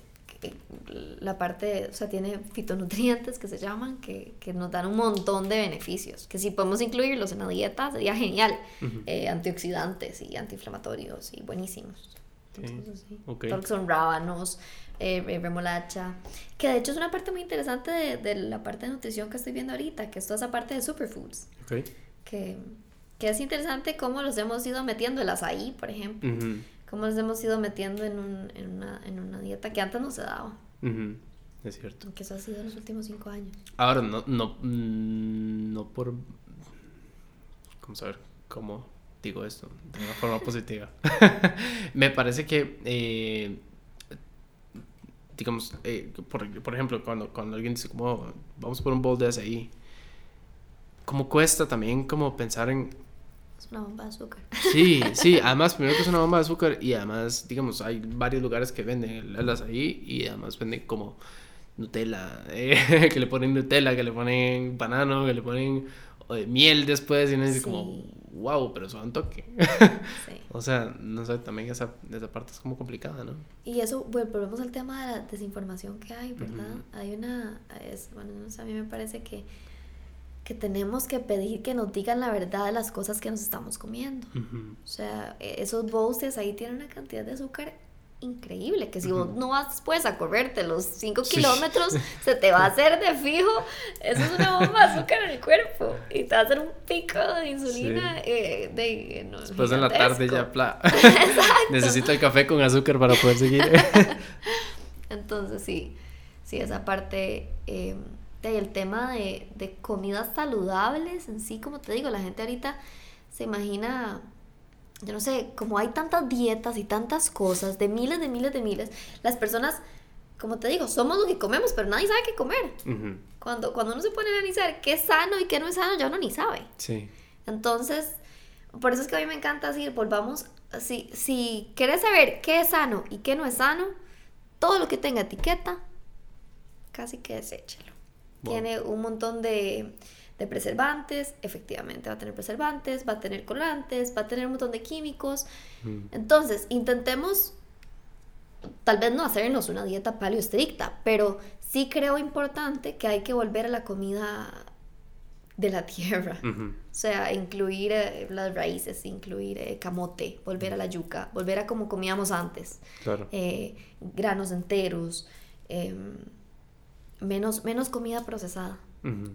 la parte, o sea, tiene fitonutrientes que se llaman, que, que nos dan un montón de beneficios, que si podemos incluirlos en la dieta sería genial, Ujú. Eh, antioxidantes y antiinflamatorios y buenísimos. Entonces, sí. ok. Todo lo que son rábanos, eh, eh, remolacha, que de hecho es una parte muy interesante de, de la parte de nutrición que estoy viendo ahorita, que es toda esa parte de superfoods Ok. que, que es interesante cómo los hemos ido metiendo, el azaí, por ejemplo, Ujú, cómo los hemos ido metiendo en, un- en, una, en una dieta que antes no se daba, ujú, Es cierto. que eso ha sido en los últimos cinco años. Ahora, no, no, mm, no por... Vamos a ver cómo digo esto de una forma positiva. (laughs) Me parece que, eh, digamos, eh, por, por ejemplo, cuando, cuando alguien dice como, vamos por un bol de azaí, como cuesta también como pensar en, Es una bomba de azúcar. Sí, (laughs) sí, además, primero que es una bomba de azúcar y además, digamos, hay varios lugares que venden el, azaí y además venden como Nutella, eh, (laughs) que le ponen Nutella, que le ponen banano, que le ponen eh, miel después y uno dice como, Sí. wow, pero eso un toque. Sí. (laughs) o sea, no sé, también esa, esa parte es como complicada, ¿no? Y eso, bueno, volvemos al tema de la desinformación que hay, ¿verdad? Hay una, es, bueno, no sé, a mí me parece que, que tenemos que pedir que nos digan la verdad de las cosas que nos estamos comiendo. O sea, e- esos bowls ahí tienen una cantidad de azúcar increíble, que si vos no vas después a correrte los 5 Sí. kilómetros, (laughs) se te va a hacer de fijo, eso es una bomba de azúcar en el cuerpo, y te va a hacer un pico de insulina Sí. eh, de, no, Después en la tarde ya, pla. (laughs) (laughs) Necesita el café con azúcar para poder seguir. Entonces sí, sí, esa parte, eh, el tema de, de comidas saludables en sí, como te digo, la gente ahorita se imagina, yo no sé, como hay tantas dietas y tantas cosas, de miles, de miles, de miles, las personas, como te digo, somos lo que comemos, pero nadie sabe qué comer. Ujú. Cuando, cuando uno se pone a analizar qué es sano y qué no es sano, ya uno ni sabe. Sí. Entonces, por eso es que a mí me encanta decir, volvamos, si, si quieres saber qué es sano y qué no es sano, todo lo que tenga etiqueta, casi que deséchelo. Tiene un montón de, de preservantes, efectivamente va a tener preservantes, va a tener colorantes, va a tener un montón de químicos. Mm. Entonces, intentemos, tal vez no hacernos una dieta paleo estricta, pero sí creo importante que hay que volver a la comida de la tierra. O sea, incluir eh, las raíces, incluir eh, camote, volver a la yuca, volver a como comíamos antes, Claro. eh, granos enteros, em, menos, menos comida procesada.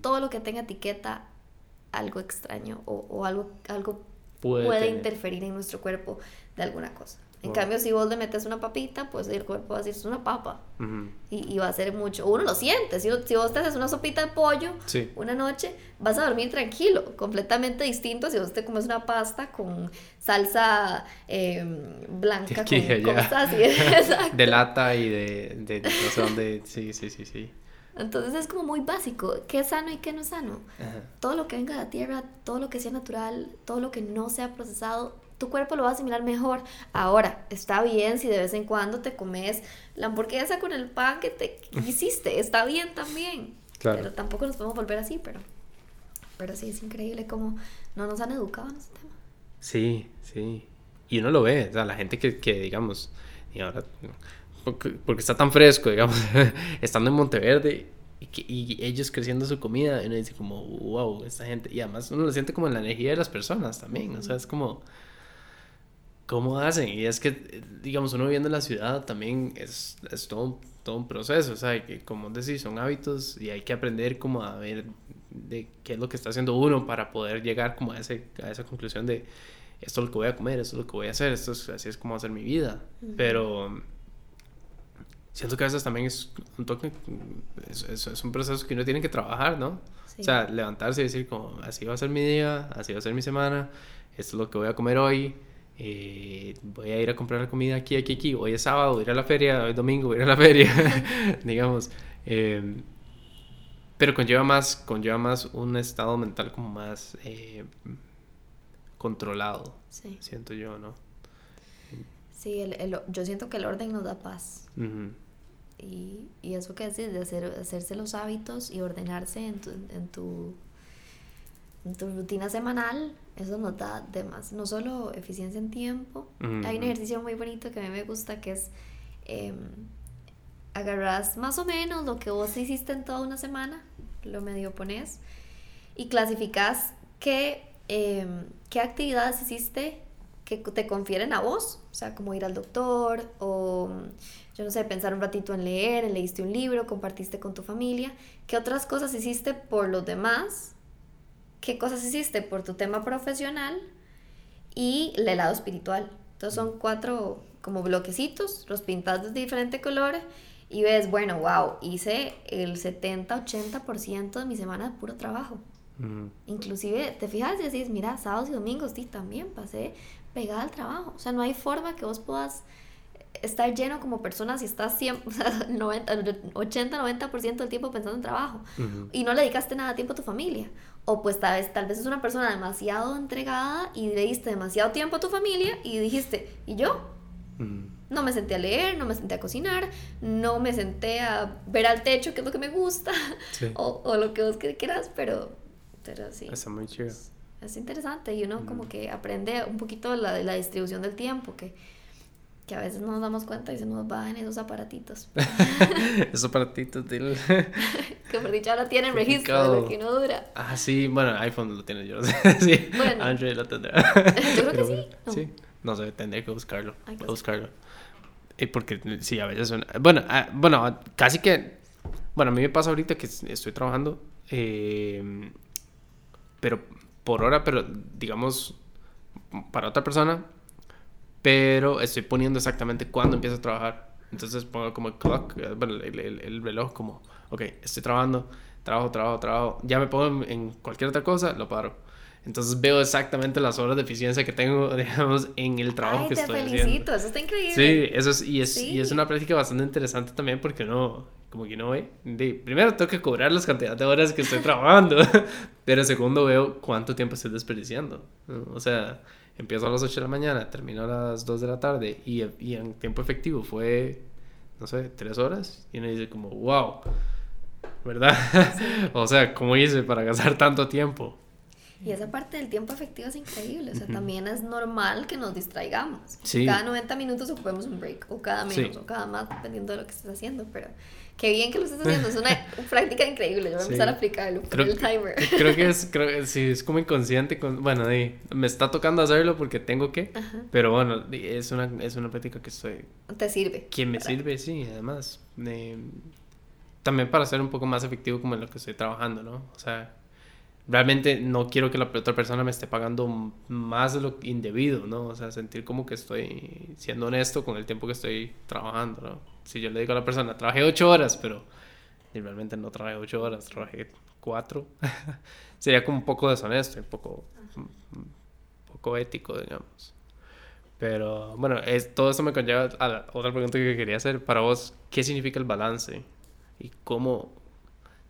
Todo lo que tenga etiqueta, algo extraño o, o algo, algo Puede interferir en nuestro cuerpo de alguna cosa. En Wow. cambio, si vos le metes una papita, pues el cuerpo va a decir, es una papa. Y, y va a ser mucho. Uno lo siente. Si, si vos te haces una sopita de pollo Sí. una noche, vas a dormir tranquilo. Completamente distinto si vos te comes una pasta con salsa eh, blanca, (laughs) con cosas así. (laughs) De lata y de, de, de dónde. Sí, sí, sí, sí. Entonces es como muy básico. ¿Qué es sano y qué no es sano? Ajá. Todo lo que venga de la tierra, todo lo que sea natural, todo lo que no sea procesado, tu cuerpo lo va a asimilar mejor. Ahora, está bien si de vez en cuando te comes la hamburguesa con el pan que te (laughs) hiciste, está bien también. Claro. Pero tampoco nos podemos volver así, pero, pero sí es increíble cómo no nos han educado en ese tema. Sí, sí. Y uno lo ve, o sea, la gente que, que digamos, y ahora, porque, porque está tan fresco, digamos, (laughs) estando en Monteverde y, que- y ellos creciendo su comida, y uno dice como, wow, esta gente, y además uno lo siente como en la energía de las personas también, o sea, es como, ¿cómo hacen? Y es que, digamos, uno viviendo en la ciudad también es, es todo, un- todo un proceso, o sea, que como decís, son hábitos y hay que aprender como a ver de qué es lo que está haciendo uno para poder llegar como a, ese, a esa conclusión de esto es lo que voy a comer, esto es lo que voy a hacer, esto es, así es como va a ser mi vida. Ujú. Pero siento que a veces también es un toque, es, es- es un proceso que uno tiene que trabajar, ¿no? Sí. O sea, levantarse y decir como, así va a ser mi día, así va a ser mi semana, esto es lo que voy a comer hoy, eh, voy a ir a comprar la comida aquí, aquí, aquí, hoy es sábado, voy a ir a la feria, hoy es domingo, voy a ir a la feria, (laughs) digamos. eh, pero conlleva más, conlleva más un estado mental como más eh, controlado, Sí. siento yo, ¿no? Sí, el, el, yo siento que el orden nos da paz. Y, y, eso que decís, de hacer, hacerse los hábitos y ordenarse en tu, en tu, en tu rutina semanal, eso nos da de más. No solo eficiencia en tiempo, hay un ejercicio muy bonito que a mí me gusta que es... Eh, agarras más o menos lo que vos hiciste en toda una semana, lo medio pones, y clasificas qué, em, qué actividades hiciste que te confieren a vos, o sea, como ir al doctor o, yo no sé, pensar un ratito en leer, leíste un libro, compartiste con tu familia, qué otras cosas hiciste por los demás, qué cosas hiciste por tu tema profesional y el lado espiritual. Entonces son cuatro como bloquecitos, los pintas de diferente color y ves, bueno, wow, hice el 70-80% de mi semana de puro trabajo. Inclusive, te fijas y decís, mira, sábados y domingos, sí, también pasé pegada al trabajo. O sea, no hay forma que vos puedas estar lleno como persona si estás (laughs) 100, o sea, 80-90% del tiempo pensando en trabajo y no le dedicaste nada de tiempo a tu familia. O pues tal vez, tal vez es una persona demasiado entregada y le diste demasiado tiempo a tu familia y dijiste, ¿y yo? No me senté a leer, no me senté a cocinar, no me senté a ver al techo, que es lo que me gusta, (laughs) o, o, lo que vos quieras, pero, pero sí. Está muy chido. Es, interesante y uno como que aprende un poquito la, la distribución del tiempo, que, que a veces no nos damos cuenta y se nos bajan esos aparatitos. (laughs) esos aparatitos del... (laughs) que por dicho ahora tienen registro de lo que no dura. Ah, sí, bueno, iPhone lo tiene yo, (laughs) sí. Bueno, Android lo tendrá. yo creo que sí. Sí, no sé, tendré que buscarlo. buscarlo. Eh, porque sí, a veces son... Bueno, ah, bueno, casi que... Bueno, a mí me pasa ahorita que estoy trabajando, eh, pero por hora, pero digamos, para otra persona, pero estoy poniendo exactamente cuándo empiezo a trabajar. Entonces pongo como el clock, eh, bueno, el, el, reloj como, ok, estoy trabajando, trabajo, trabajo, trabajo. Ya me pongo en cualquier otra cosa, lo paro. Entonces veo exactamente las horas de eficiencia que tengo, (laughs) digamos, en el trabajo que estoy felicito, haciendo. eso está increíble. Sí, eso es, y, es, y es una práctica bastante interesante también porque no, como que no ve. primero tengo que cobrar las cantidades de horas que estoy trabajando, (laughs) pero segundo veo cuánto tiempo estoy desperdiciando. O sea, empiezo a las 8 de la mañana, termino a las 2 de la tarde y, y en tiempo efectivo fue, no sé, 3 horas. Y uno dice como, wow, ¿verdad? (laughs) o sea, ¿cómo hice para gastar tanto tiempo? Y esa parte del tiempo efectivo es increíble. O sea, también es normal que nos distraigamos. Cada 90 minutos ocupemos un break, o cada menos, o cada más, dependiendo de lo que estés haciendo. Pero qué bien que lo estés haciendo. Es una (laughs) práctica increíble. Yo voy a empezar a aplicarlo. Creo, el timer. Creo que es, (laughs) creo que sí, es como inconsciente. Con, bueno, me está tocando hacerlo porque tengo que. Pero bueno, es una, es una práctica que estoy. Te sirve. Que me sirve, sí, además. también para ser un poco más efectivo como en lo que estoy trabajando, ¿no? O sea realmente no quiero que la otra persona me esté pagando más de lo indebido, ¿no? O sea, sentir como que estoy siendo honesto con el tiempo que estoy trabajando, ¿no? Si yo le digo a la persona, trabajé ocho horas, pero realmente no trabajé ocho horas, trabajé cuatro, (laughs) sería como un poco deshonesto, un poco, un poco ético, digamos. Pero bueno, es, todo eso me conlleva a la otra pregunta que quería hacer. Para vos, ¿qué significa el balance? ¿Y cómo,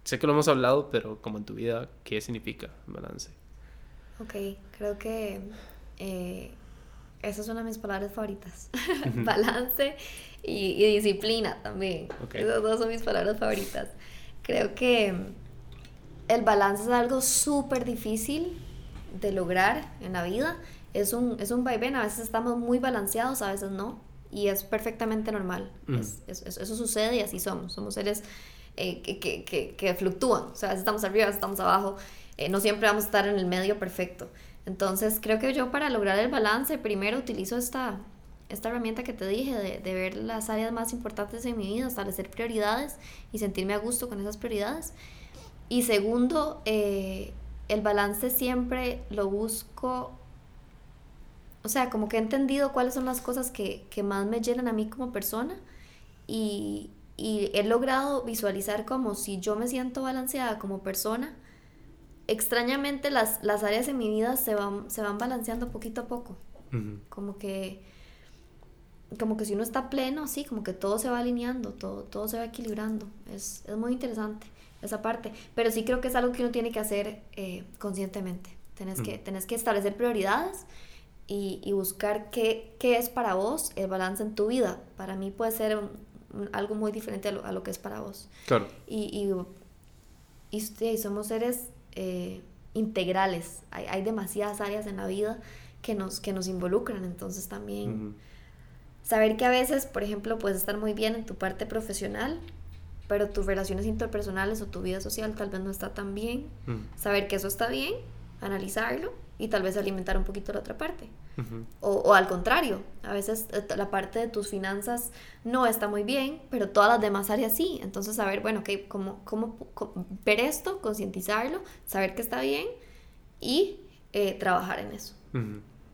sé que lo hemos hablado, pero como en tu vida, ¿qué significa balance? Ok, creo que eh, esa es una de mis palabras favoritas. (laughs) balance y, disciplina también. Esas dos son mis palabras favoritas. Creo que el balance es algo súper difícil de lograr en la vida. Es un, es un vaivén, a veces estamos muy balanceados, a veces no. Y es perfectamente normal. eso sucede y así somos. Somos seres eh, que, que, que, fluctúan. O sea, a veces estamos arriba, a veces estamos abajo. Eh, no siempre vamos a estar en el medio perfecto. Entonces, creo que yo para lograr el balance, primero utilizo esta, esta herramienta que te dije de, de, ver las áreas más importantes de mi vida, establecer prioridades y sentirme a gusto con esas prioridades. Y segundo, eh, el balance siempre lo busco, o sea, como que he entendido cuáles son las cosas que, que más me llenan a mí como persona y, y he logrado visualizar como si yo me siento balanceada como persona, extrañamente las, las áreas de mi vida se van, se van balanceando poquito a poco. Como que como que si uno está pleno, sí, como que todo se va alineando, todo, todo se va equilibrando. Es, es muy interesante esa parte. Pero sí creo que es algo que uno tiene que hacer eh, conscientemente. Tenés, que, tenés que establecer prioridades y, y buscar qué, qué, es para vos el balance en tu vida. Para mí puede ser algo muy diferente a lo, a lo, que es para vos. Claro. Y, y, y, somos seres eh, integrales. Hay, hay, demasiadas áreas en la vida que nos, que nos involucran. Entonces también saber que a veces, por ejemplo, puedes estar muy bien en tu parte profesional, pero tus relaciones interpersonales o tu vida social tal vez no está tan bien. Saber que eso está bien, analizarlo y tal vez alimentar un poquito la otra parte. O, o, al contrario, a veces eh, la parte de tus finanzas no está muy bien, pero todas las demás áreas sí. Entonces, saber, bueno, que cómo, cómo, ver esto, concientizarlo, saber que está bien y eh, trabajar en eso.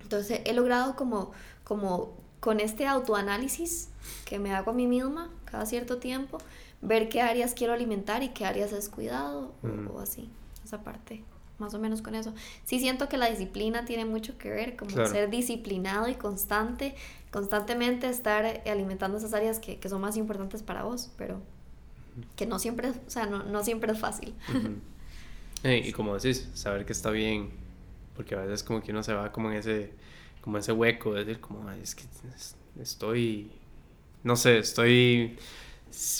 Entonces, he logrado como, como con este autoanálisis que me hago a mí misma cada cierto tiempo, ver qué áreas quiero alimentar y qué áreas he descuidado o, así, esa parte, más o menos con eso. Sí siento que la disciplina tiene mucho que ver, como ser disciplinado y constante, constantemente estar alimentando esas áreas que, que, son más importantes para vos, pero que no siempre, o sea, no, no siempre es fácil. y como decís, saber que está bien, porque a veces como que uno se va como en ese como ese hueco, es decir, como, es que estoy, no sé, estoy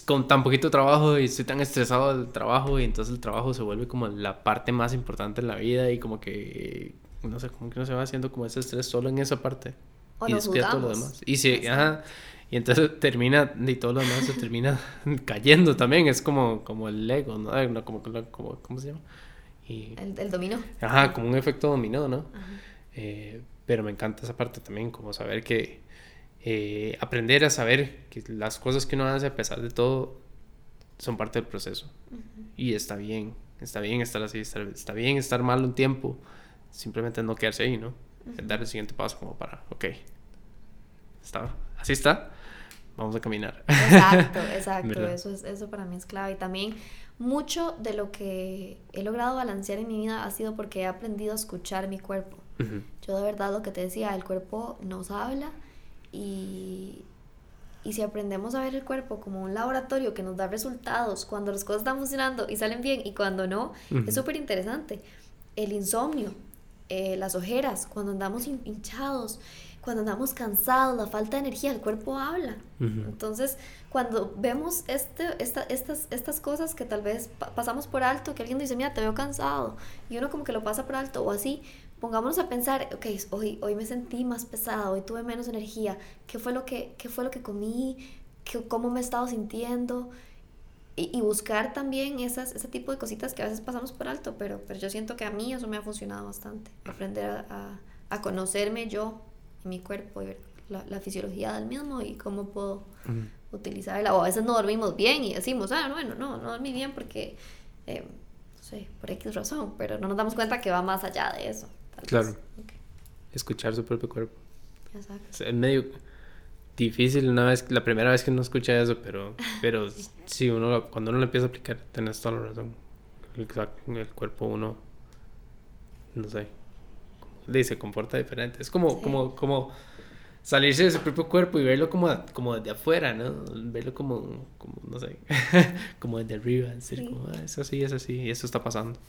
con tan poquito trabajo y estoy tan estresado del trabajo y entonces el trabajo se vuelve como la parte más importante en la vida y como que, no sé, como que no se va haciendo como ese estrés solo en esa parte. y descuida todo lo demás. Y si, ajá, y entonces termina, y todo lo demás se termina (laughs) cayendo también, es como, como el Lego, ¿no? Como, como, ¿Cómo se llama? Y, el, el dominó. Ajá, como un efecto dominó, ¿no? Eh, pero me encanta esa parte también, como saber que eh, aprender a saber que las cosas que uno hace a pesar de todo son parte del proceso. Y está bien, está bien estar así, está, bien estar mal un tiempo, simplemente no quedarse ahí, ¿no? Dar el siguiente paso como para, ok, está, así está, vamos a caminar. Exacto, (laughs) exacto, eso, es, eso para mí es clave. Y también mucho de lo que he logrado balancear en mi vida ha sido porque he aprendido a escuchar mi cuerpo. Yo de verdad lo que te decía, el cuerpo nos habla y, y si aprendemos a ver el cuerpo como un laboratorio que nos da resultados cuando las cosas están funcionando y salen bien y cuando no, es súper interesante. El insomnio, eh, las ojeras, cuando andamos hinchados, cuando andamos cansados, la falta de energía, el cuerpo habla. Entonces, cuando vemos este, esta, estas, estas cosas que tal vez pasamos por alto, que alguien dice, mira, te veo cansado, y uno como que lo pasa por alto o así, pongámonos a pensar, ok, hoy, hoy me sentí más pesada, hoy tuve menos energía, ¿qué fue lo que, qué fue lo que comí? ¿Qué, ¿Cómo me he estado sintiendo? Y, buscar también esas, ese tipo de cositas que a veces pasamos por alto, pero, pero yo siento que a mí eso me ha funcionado bastante, aprender a, a, conocerme yo y mi cuerpo y ver la, la, fisiología del mismo y cómo puedo utilizarla. O a veces no dormimos bien y decimos, ah, bueno, no, no dormí bien porque, eh, no sé, por X razón, pero no nos damos cuenta que va más allá de eso. Claro. Escuchar su propio cuerpo. Exacto. Es medio difícil una vez, la primera vez que uno escucha eso, pero, (laughs) pero sí, uno, cuando uno lo empieza a aplicar, tenés toda la razón. El, cuerpo uno, no sé, se comporta diferente. Es como, como, como salirse de su propio cuerpo y verlo como, como desde afuera, ¿no? Verlo como, como no sé, (laughs) como desde arriba, decir, como, ah, es así, es así, y eso está pasando.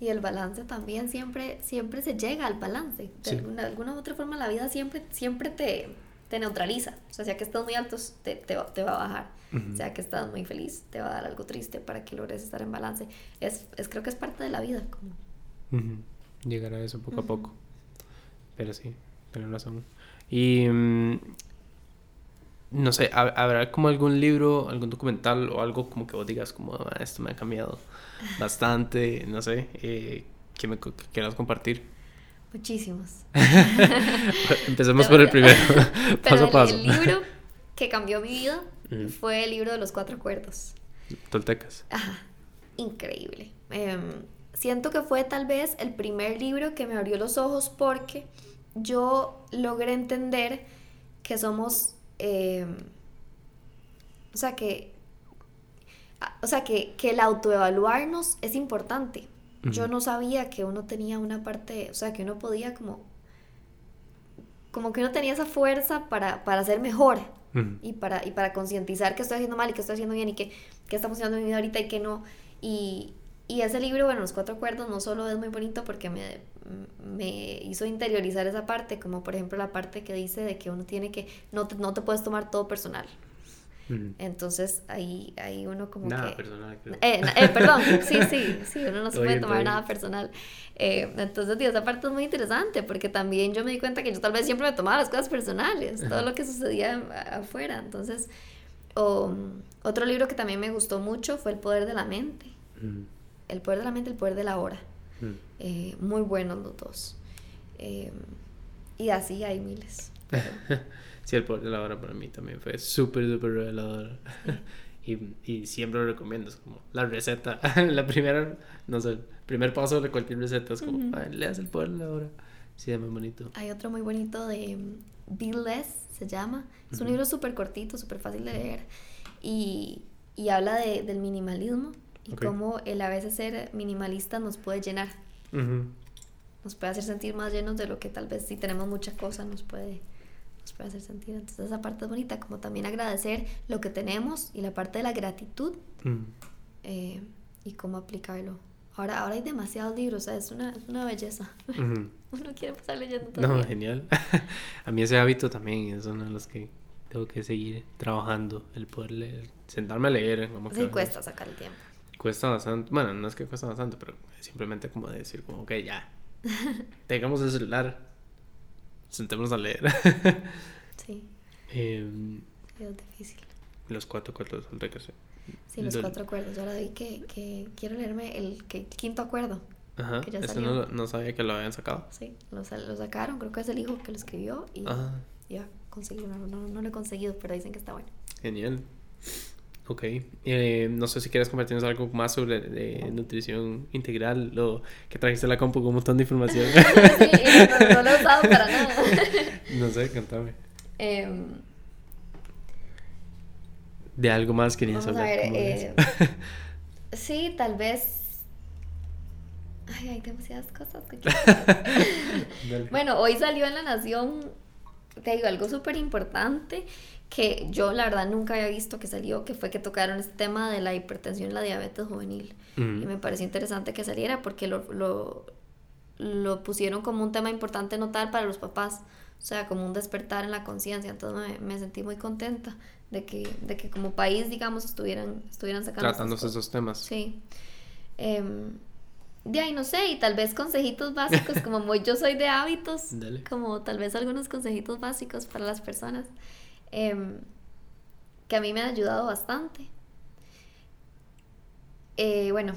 Y el balance también siempre, siempre se llega al balance. De alguna, alguna u otra forma la vida siempre, siempre te, te neutraliza. O sea, sea que estás muy alto, te, te, te va a bajar. O sea que estás muy feliz, te va a dar algo triste para que logres estar en balance. Es, es creo que es parte de la vida. Como... Llegar a eso poco a poco. Pero sí, tienes razón. Y mm, no sé, ¿habrá como algún libro, algún documental o algo como que vos digas como ah, esto me ha cambiado bastante, no sé, eh, que me quieras compartir? Muchísimos. (laughs) Empecemos por el primero, (laughs) (laughs) paso a paso. El, libro que cambió mi vida fue el libro de los cuatro acuerdos. Toltecas. Ajá, increíble. Em, siento que fue tal vez el primer libro que me abrió los ojos porque yo logré entender que somos Em, o sea, que, o sea, que, que el autoevaluarnos es importante. Yo no sabía que uno tenía una parte, o sea, que uno podía como, como que uno tenía esa fuerza para, para ser mejor y para, y para concientizar que estoy haciendo mal y que estoy haciendo bien y que, que está funcionando mi vida ahorita y que no. Y, y ese libro, bueno, Los Cuatro Acuerdos, no solo es muy bonito porque me, me hizo interiorizar esa parte, como por ejemplo la parte que dice de que uno tiene que, no te, no te puedes tomar todo personal. Entonces ahí, ahí uno como nada que... personal. Eh, eh, perdón, sí, (laughs) sí, sí, uno no se puede tomar nada personal. Eh, entonces, tío, esa parte es muy interesante porque también yo me di cuenta que yo tal vez siempre me tomaba las cosas personales, todo lo que sucedía afuera. Entonces, otro libro que también me gustó mucho fue El Poder de la Mente. El Poder de la Mente, El Poder de la Hora. muy buenos los dos. y así hay miles. (laughs) Sí, el poder de la hora para mí también fue súper, súper revelador. (laughs) y, y, siempre lo recomiendo. Es como la receta, (laughs) la primera, no sé, el primer paso de cualquier receta es como, leas el poder de la hora. Sí, es muy bonito. Hay otro muy bonito de Be Less, se llama. Es un libro súper cortito, súper fácil de leer. Y, y habla de, del minimalismo y cómo el a veces ser minimalista nos puede llenar. Nos puede hacer sentir más llenos de lo que tal vez si tenemos mucha cosa nos puede puede hacer sentido. Entonces esa parte es bonita, como también agradecer lo que tenemos y la parte de la gratitud mm. eh, y cómo aplicarlo. Ahora, ahora hay demasiados libros, o sea, es una, es una belleza. (laughs) Uno quiere pasar leyendo todo. No, genial. (laughs) a mí ese hábito también es uno de los que tengo que seguir trabajando, el poder leer, sentarme a leer. Como sí, cuesta sacar el tiempo. Cuesta bastante, bueno, no es que cuesta bastante, pero simplemente como decir, como, ok, ya, (laughs) tengamos el celular, sentémonos a leer. (laughs) sí. Eh, es difícil. Los cuatro acuerdos del Sí, los cuatro acuerdos. Yo ahora vi que, que quiero leerme el, que, quinto acuerdo. Ajá. Que ya Eso no, no, sabía que lo habían sacado. Sí, lo, lo, sacaron. Creo que es el hijo que lo escribió. Y ya conseguí. No, no, no lo he conseguido, pero dicen que está bueno. Genial. Ok. Eh, no sé si quieres compartirnos algo más sobre de nutrición integral o que trajiste la compu con un montón de información. (laughs) sí, no, lo he usado para nada. (laughs) no sé, contame. Em, de algo más querías hablar. A ver, eh, (laughs) sí, tal vez. Ay, hay demasiadas cosas que Bueno, hoy salió en La Nación, te digo, algo súper importante que yo la verdad nunca había visto que salió, que fue que tocaron este tema de la hipertensión y la diabetes juvenil. Y me pareció interesante que saliera porque lo, lo, lo, pusieron como un tema importante notar para los papás, o sea, como un despertar en la conciencia. Entonces me, me, sentí muy contenta de que, de que como país, digamos, estuvieran, estuvieran sacando... Tratándose esos temas. Sí. Eh, de ahí no sé, y tal vez consejitos básicos, como (laughs) muy, yo soy de hábitos, como tal vez algunos consejitos básicos para las personas. Em, que a mí me han ayudado bastante. Eh, bueno,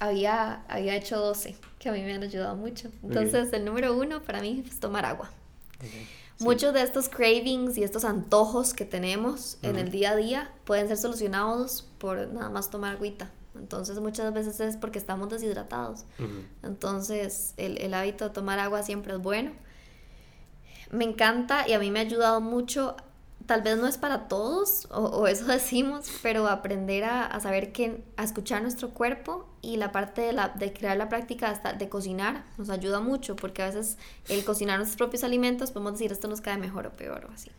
había, había hecho 12 que a mí me han ayudado mucho. Entonces, el número uno para mí es tomar agua. Muchos de estos cravings y estos antojos que tenemos en el día a día pueden ser solucionados por nada más tomar agüita. Entonces muchas veces es porque estamos deshidratados. Entonces el, el, hábito de tomar agua siempre es bueno me encanta y a mí me ha ayudado mucho. Tal vez no es para todos, o, eso (laughs) decimos, pero aprender a, saber que, a escuchar nuestro cuerpo y la parte de, la, de crear la práctica hasta de cocinar nos ayuda mucho, porque a veces el cocinar nuestros propios alimentos podemos decir esto nos cae mejor o peor o así.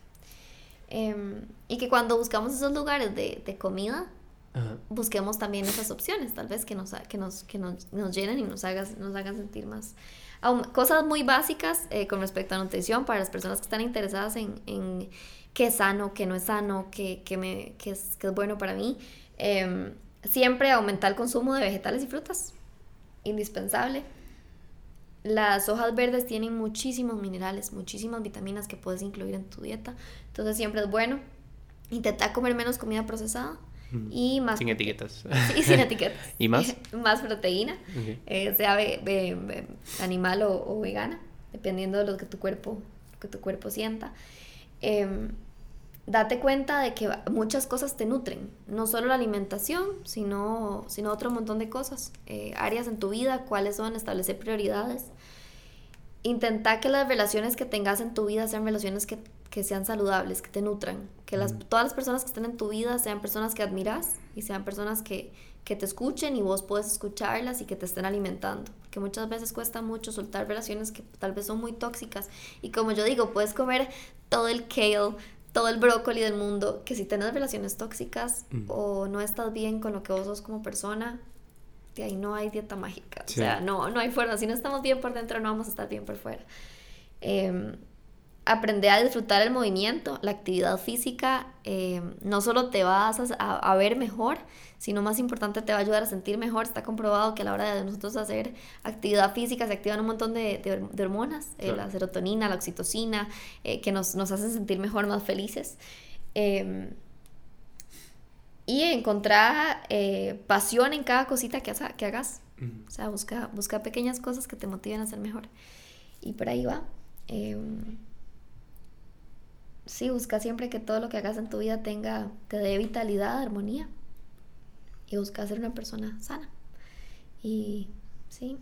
Em, y que cuando buscamos esos lugares de, de comida, busquemos también esas opciones, tal vez que nos, que nos, que nos, nos llenen y nos, hagas, nos hagan sentir más, cosas muy básicas eh, con respecto a nutrición para las personas que están interesadas en, qué es sano, qué no es sano, qué es, bueno para mí. Em, siempre aumentar el consumo de vegetales y frutas, indispensable. Las hojas verdes tienen muchísimos minerales, muchísimas vitaminas que puedes incluir en tu dieta. Entonces siempre es bueno. Intentar comer menos comida procesada. Y más sin etiquetas. (laughs) Y sin etiquetas. (laughs) ¿Y más? (laughs) más proteína, eh, sea animal o, vegana, dependiendo de lo que tu cuerpo, que tu cuerpo sienta. Em, date cuenta de que muchas cosas te nutren, no solo la alimentación, sino, sino otro montón de cosas, eh, áreas en tu vida, cuáles son, establecer prioridades. Intenta que las relaciones que tengas en tu vida sean relaciones que que sean saludables, que te nutran, que las, todas las personas que estén en tu vida sean personas que admiras y sean personas que, que te escuchen y vos puedes escucharlas y que te estén alimentando. Que muchas veces cuesta mucho soltar relaciones que tal vez son muy tóxicas. Y como yo digo, puedes comer todo el kale, todo el brócoli del mundo, que si tienes relaciones tóxicas o no estás bien con lo que vos sos como persona, de ahí no hay dieta mágica. O sea, no, no hay fuerza. Si no estamos bien por dentro, no vamos a estar bien por fuera. Eh, aprender a disfrutar el movimiento, la actividad física, eh, no solo te vas a, ver mejor, sino más importante te va a ayudar a sentir mejor. Está comprobado que a la hora de nosotros hacer actividad física se activan un montón de, hormonas, eh, la serotonina, la oxitocina, eh, que nos, nos, hacen sentir mejor, más felices. Em, y encontrar pasión en cada cosita que, que hagas. O sea, busca, busca pequeñas cosas que te motiven a ser mejor. Y por ahí va. Em, sí, busca siempre que todo lo que hagas en tu vida tenga, te dé vitalidad, armonía. Y busca ser una persona sana. Y sí.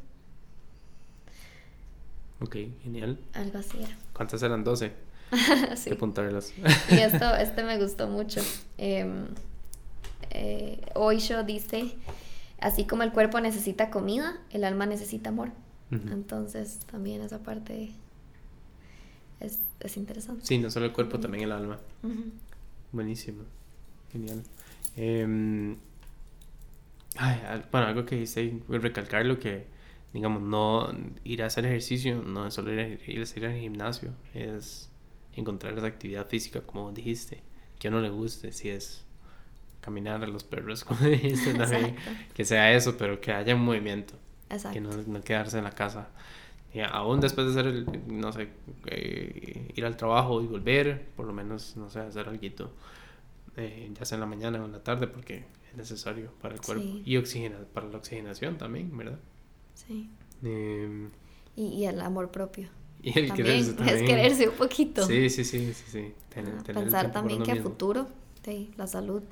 Ok, genial. Algo así era. ¿Cuántas eran? 12. (laughs) sí. y (laughs) esto, este me gustó mucho. Eh, eh, Oisho dice, así como el cuerpo necesita comida, el alma necesita amor. Entonces también esa parte es, es, interesante. Sí, no solo el cuerpo, también el alma. Buenísimo. Genial. Em, bueno, algo que hice, recalcar lo que, digamos, no ir a hacer ejercicio, no es solo ir, a, ir, al gimnasio, es encontrar esa actividad física, como dijiste, que a uno le guste, si es caminar a los perros, (laughs) como dijiste también, que sea eso, pero que haya un movimiento, Exacto. que no, no quedarse en la casa aún después de hacer el, no sé, eh, ir al trabajo y volver, por lo menos, no sé, hacer algo, eh, ya sea en la mañana o en la tarde, porque es necesario para el cuerpo. Y oxigena, para la oxigenación también, ¿verdad? Sí. Em, y, el amor propio. Y el quererse también. Es quererse un poquito. Sí, sí, sí, sí. sí. pensar también que a futuro, sí, la salud,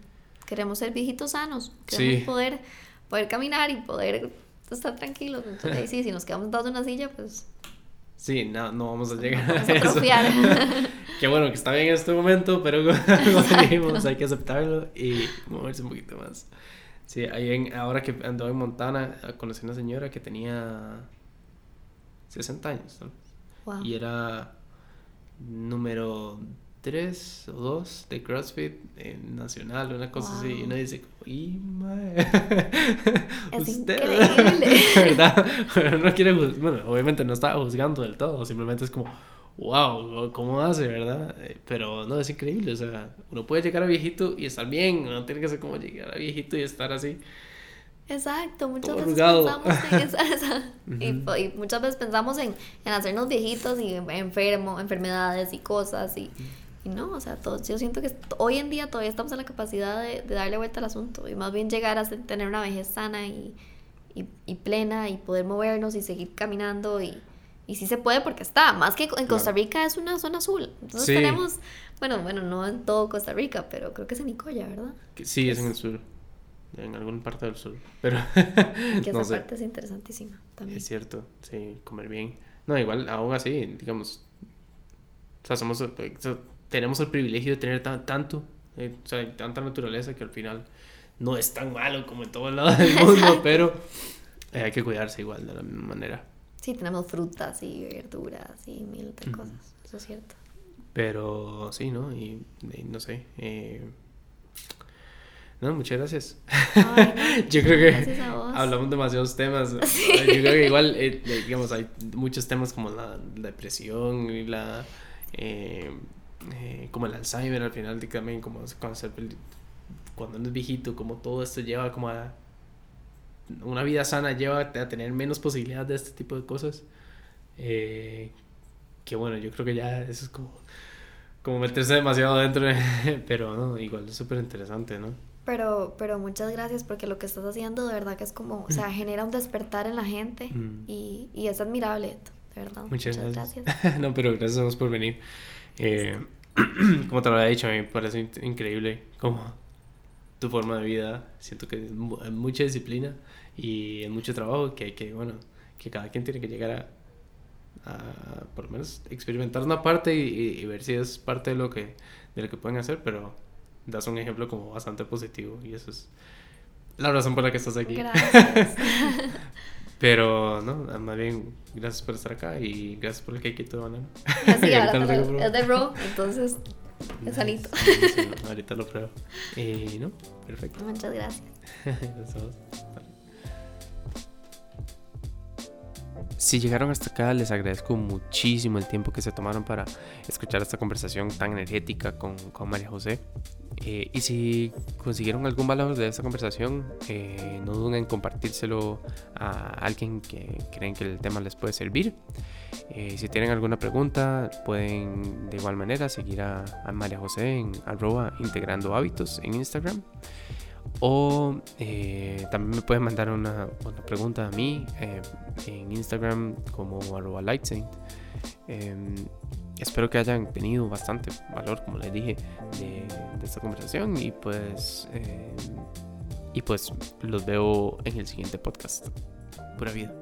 queremos ser viejitos sanos, queremos poder, poder caminar y poder estar tranquilos. Entonces, sí, si nos quedamos dados en una silla, pues. Sí, no, no vamos a llegar a, eso. (laughs) Qué bueno que está bien en este momento, pero (laughs) dijimos, hay que aceptarlo y moverse un poquito más. Sí, ahí en, ahora que ando en Montana, conocí a una señora que tenía 60 años, ¿no? Y era número 3 o 2 de CrossFit en nacional, una cosa así. Y uno dice, ¡y! (laughs) Es increíble. (laughs) ¿Verdad? no quiere, bueno, obviamente no estaba juzgando del todo, simplemente es como, wow, ¿cómo hace, verdad? Eh, pero no, es increíble, o sea, uno puede llegar a viejito y estar bien, no tiene que ser como llegar a viejito y estar así. Exacto, muchas veces pensamos en esa, (laughs) y, muchas veces pensamos en, en hacernos viejitos y enfermo, enfermedades y cosas y, y no, o sea, todo, yo siento que hoy en día todavía estamos en la capacidad de, darle vuelta al asunto y más bien llegar a tener una vejez sana y, y, plena y poder movernos y seguir caminando y, y sí se puede porque está, más que en Costa Rica es una zona azul. Entonces tenemos, bueno, bueno, no en todo Costa Rica, pero creo que es en Nicoya, ¿verdad? Sí, es, en el sur, en alguna parte del sur, pero... (laughs) que (laughs) esa parte es interesantísima también. Es cierto, sí, comer bien. No, igual, aún así, digamos, o sea, somos tenemos el privilegio de tener tanto, eh, o sea, tanta naturaleza que al final no es tan malo como en todos lados del (laughs) mundo, pero eh, hay que cuidarse igual de la misma manera. Sí, tenemos frutas y verduras y mil de cosas, eso es cierto. Pero sí, ¿no? Y, no sé. Eh, no, muchas gracias. (laughs) Yo creo que hablamos demasiados temas. (laughs) Yo creo que igual, digamos, hay muchos temas como la, depresión y la... Eh, como el Alzheimer al final también como cuando, cuando uno es viejito como todo esto lleva como a una vida sana lleva a tener menos posibilidades de este tipo de cosas eh, que bueno yo creo que ya eso es como como meterse demasiado dentro (laughs) pero no igual es súper interesante no pero, pero muchas gracias porque lo que estás haciendo de verdad que es como, o sea, genera un despertar en la gente mm. y, y, es admirable, de verdad. Muchas, gracias. (laughs) no, pero gracias por venir. Eh, (clears throat) como te lo había dicho, a mí me parece increíble como tu forma de vida. Siento que es mucha disciplina y es mucho trabajo que hay que, bueno, que cada quien tiene que llegar a, a por lo menos experimentar una parte y, ver si es parte de lo que de lo que pueden hacer, pero das un ejemplo como bastante positivo y eso es la razón por la que estás aquí. Gracias. (laughs) Pero, no, más bien, gracias por estar acá y gracias por el cake (laughs) de banana. Así, ahora es de raw, entonces es sanito. ahorita lo pruebo. Y, (laughs) ¿no? Perfecto. Muchas gracias. (laughs) gracias. Si llegaron hasta acá, les agradezco muchísimo el tiempo que se tomaron para escuchar esta conversación tan energética con, con María José. Eh, y si consiguieron algún valor de esta conversación, eh, no duden en compartírselo a alguien que creen que el tema les puede servir. Eh, si tienen alguna pregunta, pueden de igual manera seguir a, a María José en arroba integrando hábitos en Instagram. O eh, también me pueden mandar una, pregunta a mí eh, en Instagram como arroba lightsaint. Em, espero que hayan tenido bastante valor, como les dije, de, de esta conversación. Y pues, em, y pues los veo en el siguiente podcast. Pura vida.